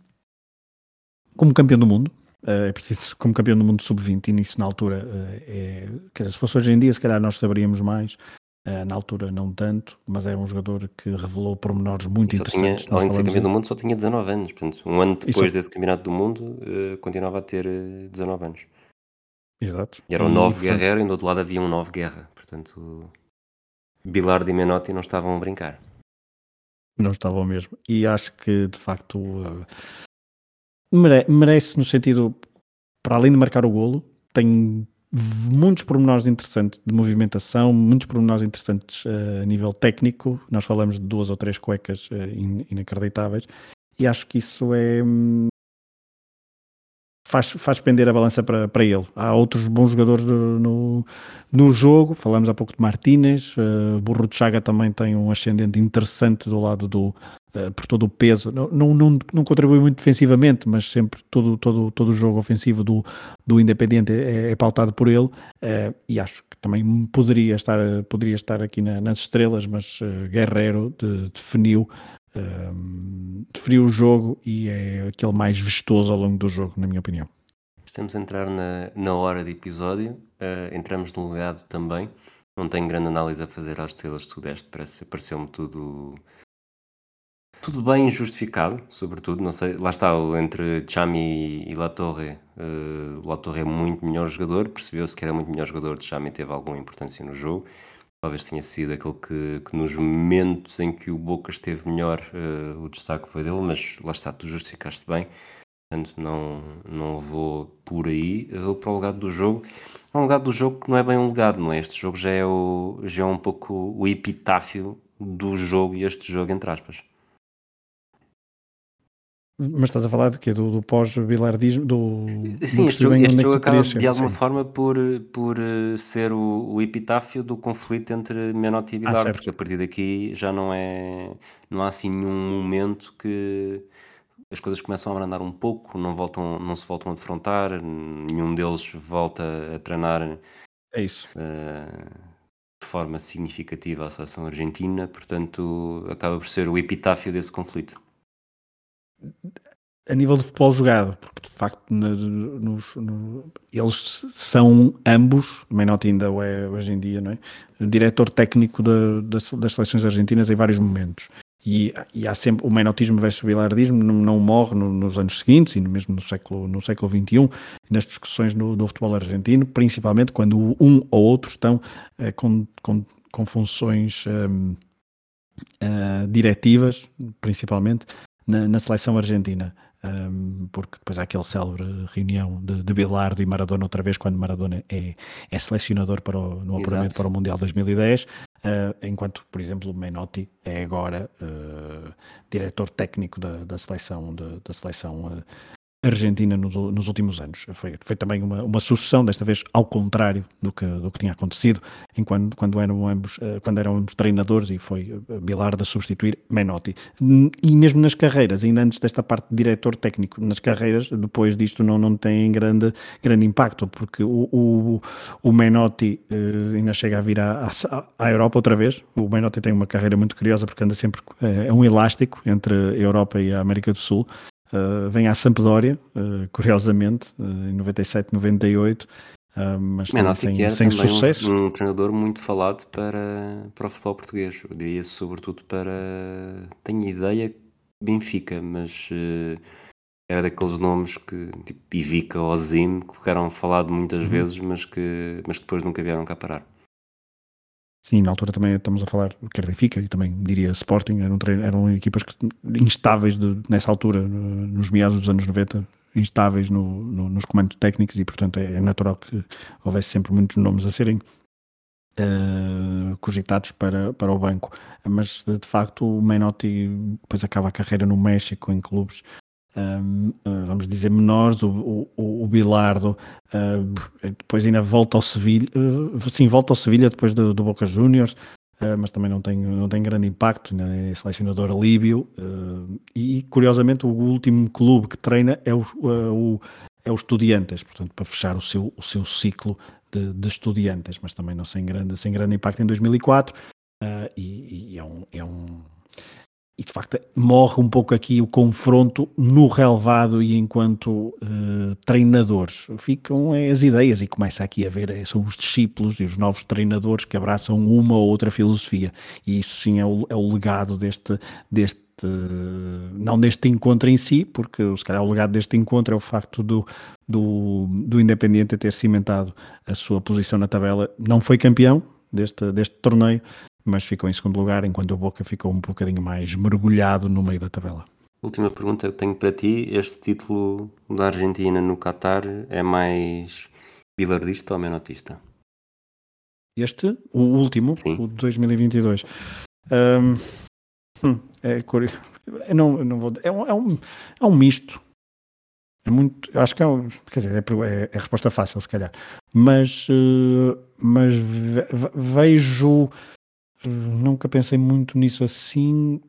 como campeão do mundo. Uh, é preciso, como campeão do mundo sub-20, e nisso na altura, uh, é, quer dizer, se fosse hoje em dia, se calhar nós saberíamos mais, Uh, na altura não tanto, mas era um jogador que revelou pormenores muito interessantes. Tinha, além de ser campeão do mundo, só tinha 19 anos. Portanto, um ano depois desse campeonato do mundo, uh, continuava a ter uh, eh, 19 anos. Exato. E era um 9 guerreiro e do outro lado havia um 9 guerra. Portanto, Bilardo e Menotti não estavam a brincar. Não estavam mesmo. E acho que, de facto, mere merece no sentido, para além de marcar o golo, tem muitos pormenores interessantes de movimentação, muitos pormenores interessantes uh, a nível técnico. Nós falamos de duas ou três cuecas uh, in, inacreditáveis e acho que isso é. Hum, faz, faz pender a balança para, para ele. Há outros bons jogadores no, no jogo, falamos há pouco de Martínez, uh, Burro de Chaga também tem um ascendente interessante do lado do, Uh, por todo o peso, não, não, não, não, contribui muito defensivamente, mas sempre todo, todo, todo o jogo ofensivo do, do Independiente é, é pautado por ele uh, e acho que também poderia estar, poderia estar aqui na, nas estrelas, mas uh, Guerreiro de, definiu, definiu o jogo e é aquele mais vistoso ao longo do jogo, na minha opinião. Estamos a entrar na, na hora de episódio, entramos no legado também. Não tenho grande análise a fazer às estrelas que tu deste, parece, pareceu-me tudo tudo bem justificado, sobretudo, não sei, lá está, entre Chami e Latorre, uh, Latorre é muito melhor jogador, percebeu-se que era muito melhor jogador, Chami teve alguma importância no jogo, talvez tenha sido aquele que, que nos momentos em que o Boca esteve melhor, uh, o destaque foi dele, mas lá está, tu justificaste bem, portanto não, não vou por aí, vou para o legado do jogo, é um legado do jogo que não é bem um legado, não é? Este jogo já é, o, já é um pouco o epitáfio do jogo e este jogo, entre aspas. Mas estás a falar de quê? Do, do pós-bilardismo? Do, Sim, este jogo, este jogo acaba de alguma sim. forma por, por uh, ser o, o, epitáfio do conflito entre Menotti e Bilardo, ah, porque a partir daqui já não é. Não há assim nenhum momento que as coisas começam a abrandar um pouco, não, voltam, não se voltam a defrontar, nenhum deles volta a treinar. É isso. Uh, de forma significativa a seleção argentina, portanto acaba por ser o epitáfio desse conflito a nível de futebol jogado, porque de facto nos, no, eles são ambos, Menotti ainda é hoje em dia, não é? diretor técnico da, das, das seleções argentinas em vários momentos. E, e, há sempre o menotismo versus o bilardismo não, não morre no, nos anos seguintes e mesmo no século, no século XXI, nas discussões no, do futebol argentino, principalmente quando um ou outro estão uh, com, com, com, funções uh, eh, diretivas, principalmente, na, na seleção argentina. Um, porque depois há aquele célebre reunião de, de Bilardo e Maradona outra vez, quando Maradona é, é selecionador para o, no apuramento para o Mundial 2010, uh, enquanto, por exemplo, Menotti é agora uh, diretor técnico da, da seleção, de, da seleção uh, Argentina nos, nos, últimos anos. Foi, foi também uma, uma, sucessão, desta vez ao contrário do que, do que tinha acontecido, enquanto, quando, eram ambos, eh, quando eram ambos treinadores e foi eh, Bilardo a substituir Menotti. E mesmo nas carreiras, ainda antes desta parte de diretor técnico, nas carreiras, depois disto não, não tem grande, grande impacto, porque o, o, o Menotti uh, ainda chega a vir à, à, Europa outra vez. O Menotti tem uma carreira muito curiosa porque anda sempre, é um elástico entre a Europa e a América do Sul Uh, vem à Sampdoria, uh, curiosamente, uh, em 97, 98, mas Menotti sem, que era sem sucesso. Um, um, treinador muito falado para, para o futebol português, eu diria sobretudo para, tenho ideia, Benfica, mas era daqueles nomes que, tipo Ivica ou Zim, que ficaram falado muitas uhum. vezes, mas que mas depois nunca vieram cá parar. Sim, na altura também estamos a falar, quer Benfica e também diria Sporting, eram, eram equipas que, instáveis de, nessa altura, nos meados dos anos 90, instáveis no, no, nos comandos técnicos e, portanto, é, é, natural que houvesse sempre muitos nomes a serem uh, cogitados para, para o banco. Mas, de facto, o Menotti depois acaba a carreira no México, em clubes ah, vamos dizer, menores, o, o, o Bilardo, uh, depois ainda volta ao Sevilha, uh, sim, volta ao Sevilha depois do, do Boca Juniors, uh, mas também não tem, não tem grande impacto, né? é selecionador líbio, e curiosamente o último clube que treina é o, o, é o Estudiantes, portanto, para fechar o seu, o seu ciclo de, de Estudiantes, mas também não sem grande, sem grande impacto em 2004, e, e é um, é um e de facto morre um pouco aqui o confronto no relevado e enquanto uh, treinadores. Ficam as ideias e começa aqui a ver, eh, são os discípulos e os novos treinadores que abraçam uma ou outra filosofia. E isso sim é o, é o legado deste, deste não deste encontro em si, porque se calhar o legado deste encontro é o facto do, do, do Independiente ter cimentado a sua posição na tabela. Não foi campeão deste, deste torneio, mas ficou em segundo lugar, enquanto o Boca ficou um bocadinho mais mergulhado no meio da tabela. Última pergunta que tenho para ti: este título da Argentina no Qatar é mais bilardista ou menotista? Este, o último, Sim. o de 2022. Um, hum, é curioso. Eu não, eu não vou, é, um, é, um, é um misto. É muito, acho que é, quer dizer, é, é, é resposta fácil, se calhar. Mas, uh, mas vejo nunca pensei muito nisso assim,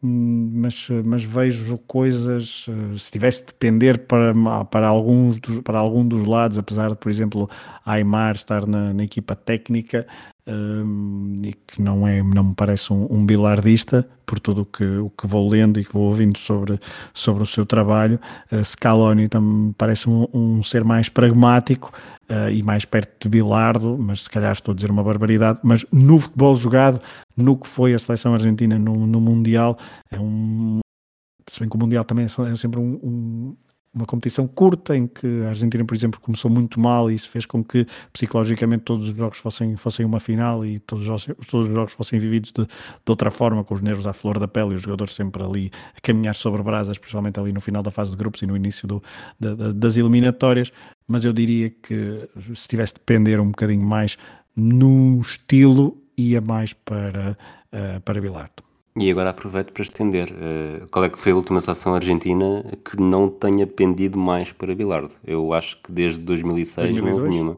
mas, mas vejo coisas, se tivesse de depender para, para, alguns dos, para algum dos lados, apesar de, por exemplo, Aymar estar na, na equipa técnica um, e que não, é, não me parece um, um bilardista, por tudo o que, o que vou lendo e que vou ouvindo sobre, sobre o seu trabalho, uh, Scaloni também parece um, um ser mais pragmático, uh, e mais perto de Bilardo, mas se calhar estou a dizer uma barbaridade, mas no futebol jogado, no que foi a seleção argentina no, no Mundial, é um. Se bem que o Mundial também é sempre um, um uma competição curta em que a Argentina, por exemplo, começou muito mal e isso fez com que psicologicamente todos os jogos fossem, fossem uma final e todos os, todos os jogos fossem vividos de, de outra forma, com os nervos à flor da pele e os jogadores sempre ali a caminhar sobre brasas, principalmente ali no final da fase de grupos e no início do, das eliminatórias. Mas eu diria que se tivesse de depender um bocadinho mais no estilo, ia mais para, uh, para Bilardo. E agora aproveito para estender. Uh, qual é que foi a última seleção argentina que não tenha pendido mais para Bilardo? Eu acho que desde 2006 2002? não houve nenhuma.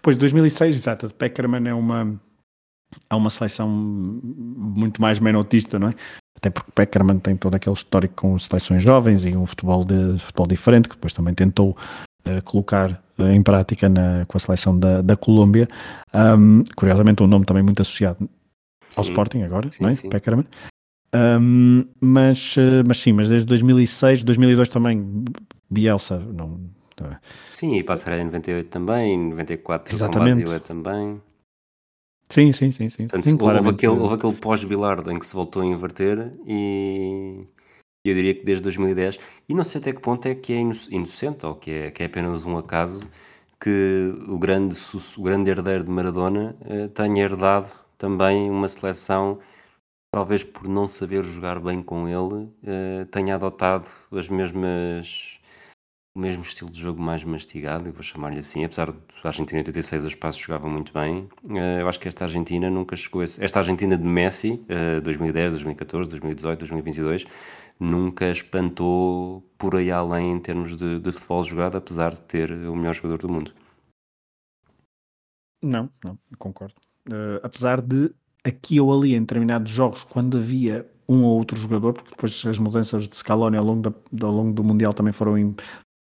Pois, 2006, exato. De Peckerman é uma, é uma seleção muito mais menotista, não é? Até porque Peckerman tem todo aquele histórico com seleções jovens e um futebol, de, futebol diferente, que depois também tentou uh, colocar em prática na, com a seleção da, da Colômbia. Um, curiosamente, um nome também muito associado ao sim. Sporting agora, sim, não é? Sim. Peckerman. Um, mas, eh, mas sim, mas desde 2006, 2002 também, Bielsa, não... É? Sim, e Passarelli em 98 também, em 94 Exatamente. com também. Sim, sim, sim, sim. Portanto, sim houve, aquele, houve aquele pós-Bilardo em que se voltou a inverter e eu diria que desde 2010, e não sei até que ponto é que é inocente ou que é, que é apenas um acaso que o grande, o grande herdeiro de Maradona eh, tenha herdado também uma seleção, talvez por não saber jogar bem com ele, eh, tenha adotado as mesmas o mesmo estilo de jogo mais mastigado, eu vou chamar-lhe assim, apesar de a Argentina 86 a espaço jogava muito bem, eh, eu acho que esta Argentina nunca chegou a esse, esta Argentina de Messi, 2010, 2014, 2018, 2022, nunca espantou por aí além em termos de, de futebol jogado, apesar de ter o melhor jogador do mundo. Não, não, concordo. Uh, apesar de aqui ou ali em determinados jogos, quando havia um ou outro jogador, porque depois as mudanças de Scaloni ao longo, da, ao longo do Mundial também foram em,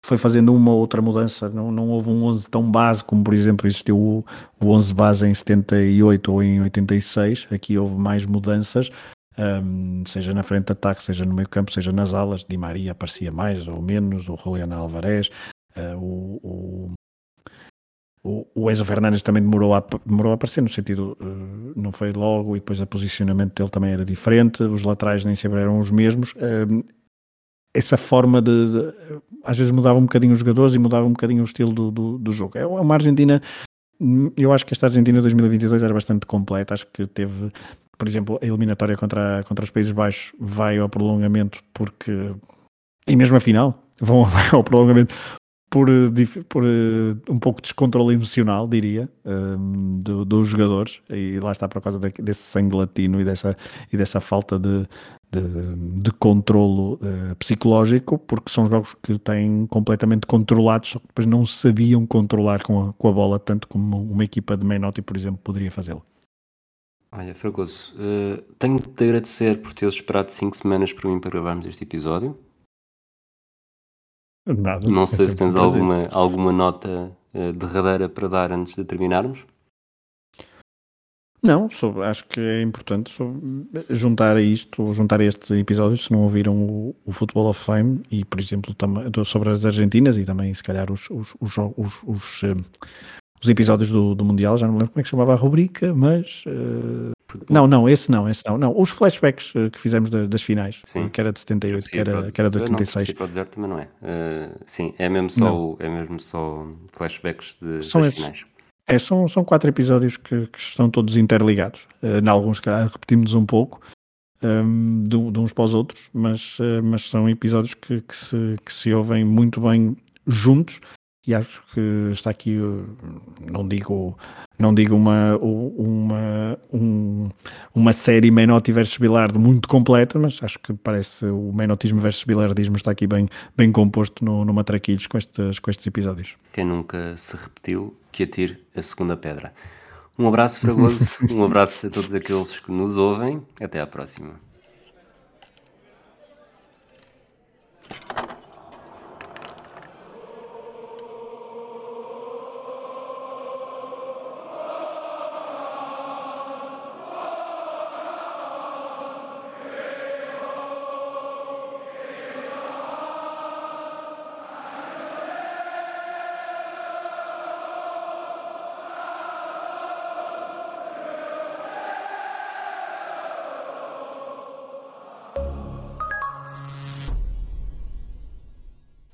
foi fazendo uma ou outra mudança, não, não houve um 11 tão básico como por exemplo existiu o, o 11 base em 78 ou em 86, aqui houve mais mudanças, um, seja na frente de ataque, seja no meio campo, seja nas alas, Di Maria aparecia mais ou menos, o Juliano Alvarez, uh, o, o o, Enzo Fernandes também demorou a, demorou a aparecer, no sentido, uh, não foi logo, e depois o posicionamento dele também era diferente, os laterais nem sempre eram os mesmos. Uh, essa forma de, de, Às vezes mudava um bocadinho os jogadores e mudava um bocadinho o estilo do, do, do jogo. É uma Argentina. Eu acho que esta Argentina 2022 era bastante completa. Acho que teve, por exemplo, a eliminatória contra, contra os Países Baixos vai ao prolongamento porque. E mesmo a final, vão ao prolongamento por, eh, por uh, um pouco de descontrole emocional, diria, um, ehm, do, dos jogadores, e lá está por causa de, desse sangue latino e dessa, e dessa falta de, de, de controlo uh, psicológico, porque são jogos que têm completamente controlados, só que depois não sabiam controlar com a, com a bola, tanto como uma equipa de Menotti, por exemplo, poderia fazê-lo. Olha, Fragoso, uh, tenho de te agradecer por teres esperado 5 semanas para mim para gravarmos este episódio. Nada. Não é sei se tens alguma, alguma nota uh, derradeira para dar antes de terminarmos. Não, sobre, acho que é importante juntar a isto, juntar a este episódio, se não ouviram o, o Football of Fame e, por exemplo, sobre as Argentinas e também, se calhar, os, os, os, os, uh, os episódios do, do Mundial, já não lembro como é que se chamava a rubrica, mas uh, não, não, esse não, esse não. não. Os flashbacks eh, que fizemos das finais, sim. que era de 78, que era, que era de 86. Não, para dizer também não é. Uh, sim, é mesmo só, é mesmo só flashbacks de, são das esses, finais. É, são, são quatro episódios que, que estão todos interligados. Uh, em alguns, calhar, repetimos um pouco um, ehm, de, de, uns para os outros, mas, uh, mas são episódios que, que, se, que se ouvem muito bem juntos e acho que está aqui, não digo, não digo uma, uma, um, uma série Menotti versus Bilardo muito completa, mas acho que parece o Menotismo versus Bilardismo está aqui bem, bem composto no, no Matraquilhos com estes, com estes episódios. Quem nunca se repetiu, que atire a segunda pedra. Um abraço fragoso, um abraço a todos aqueles que nos ouvem, até à próxima.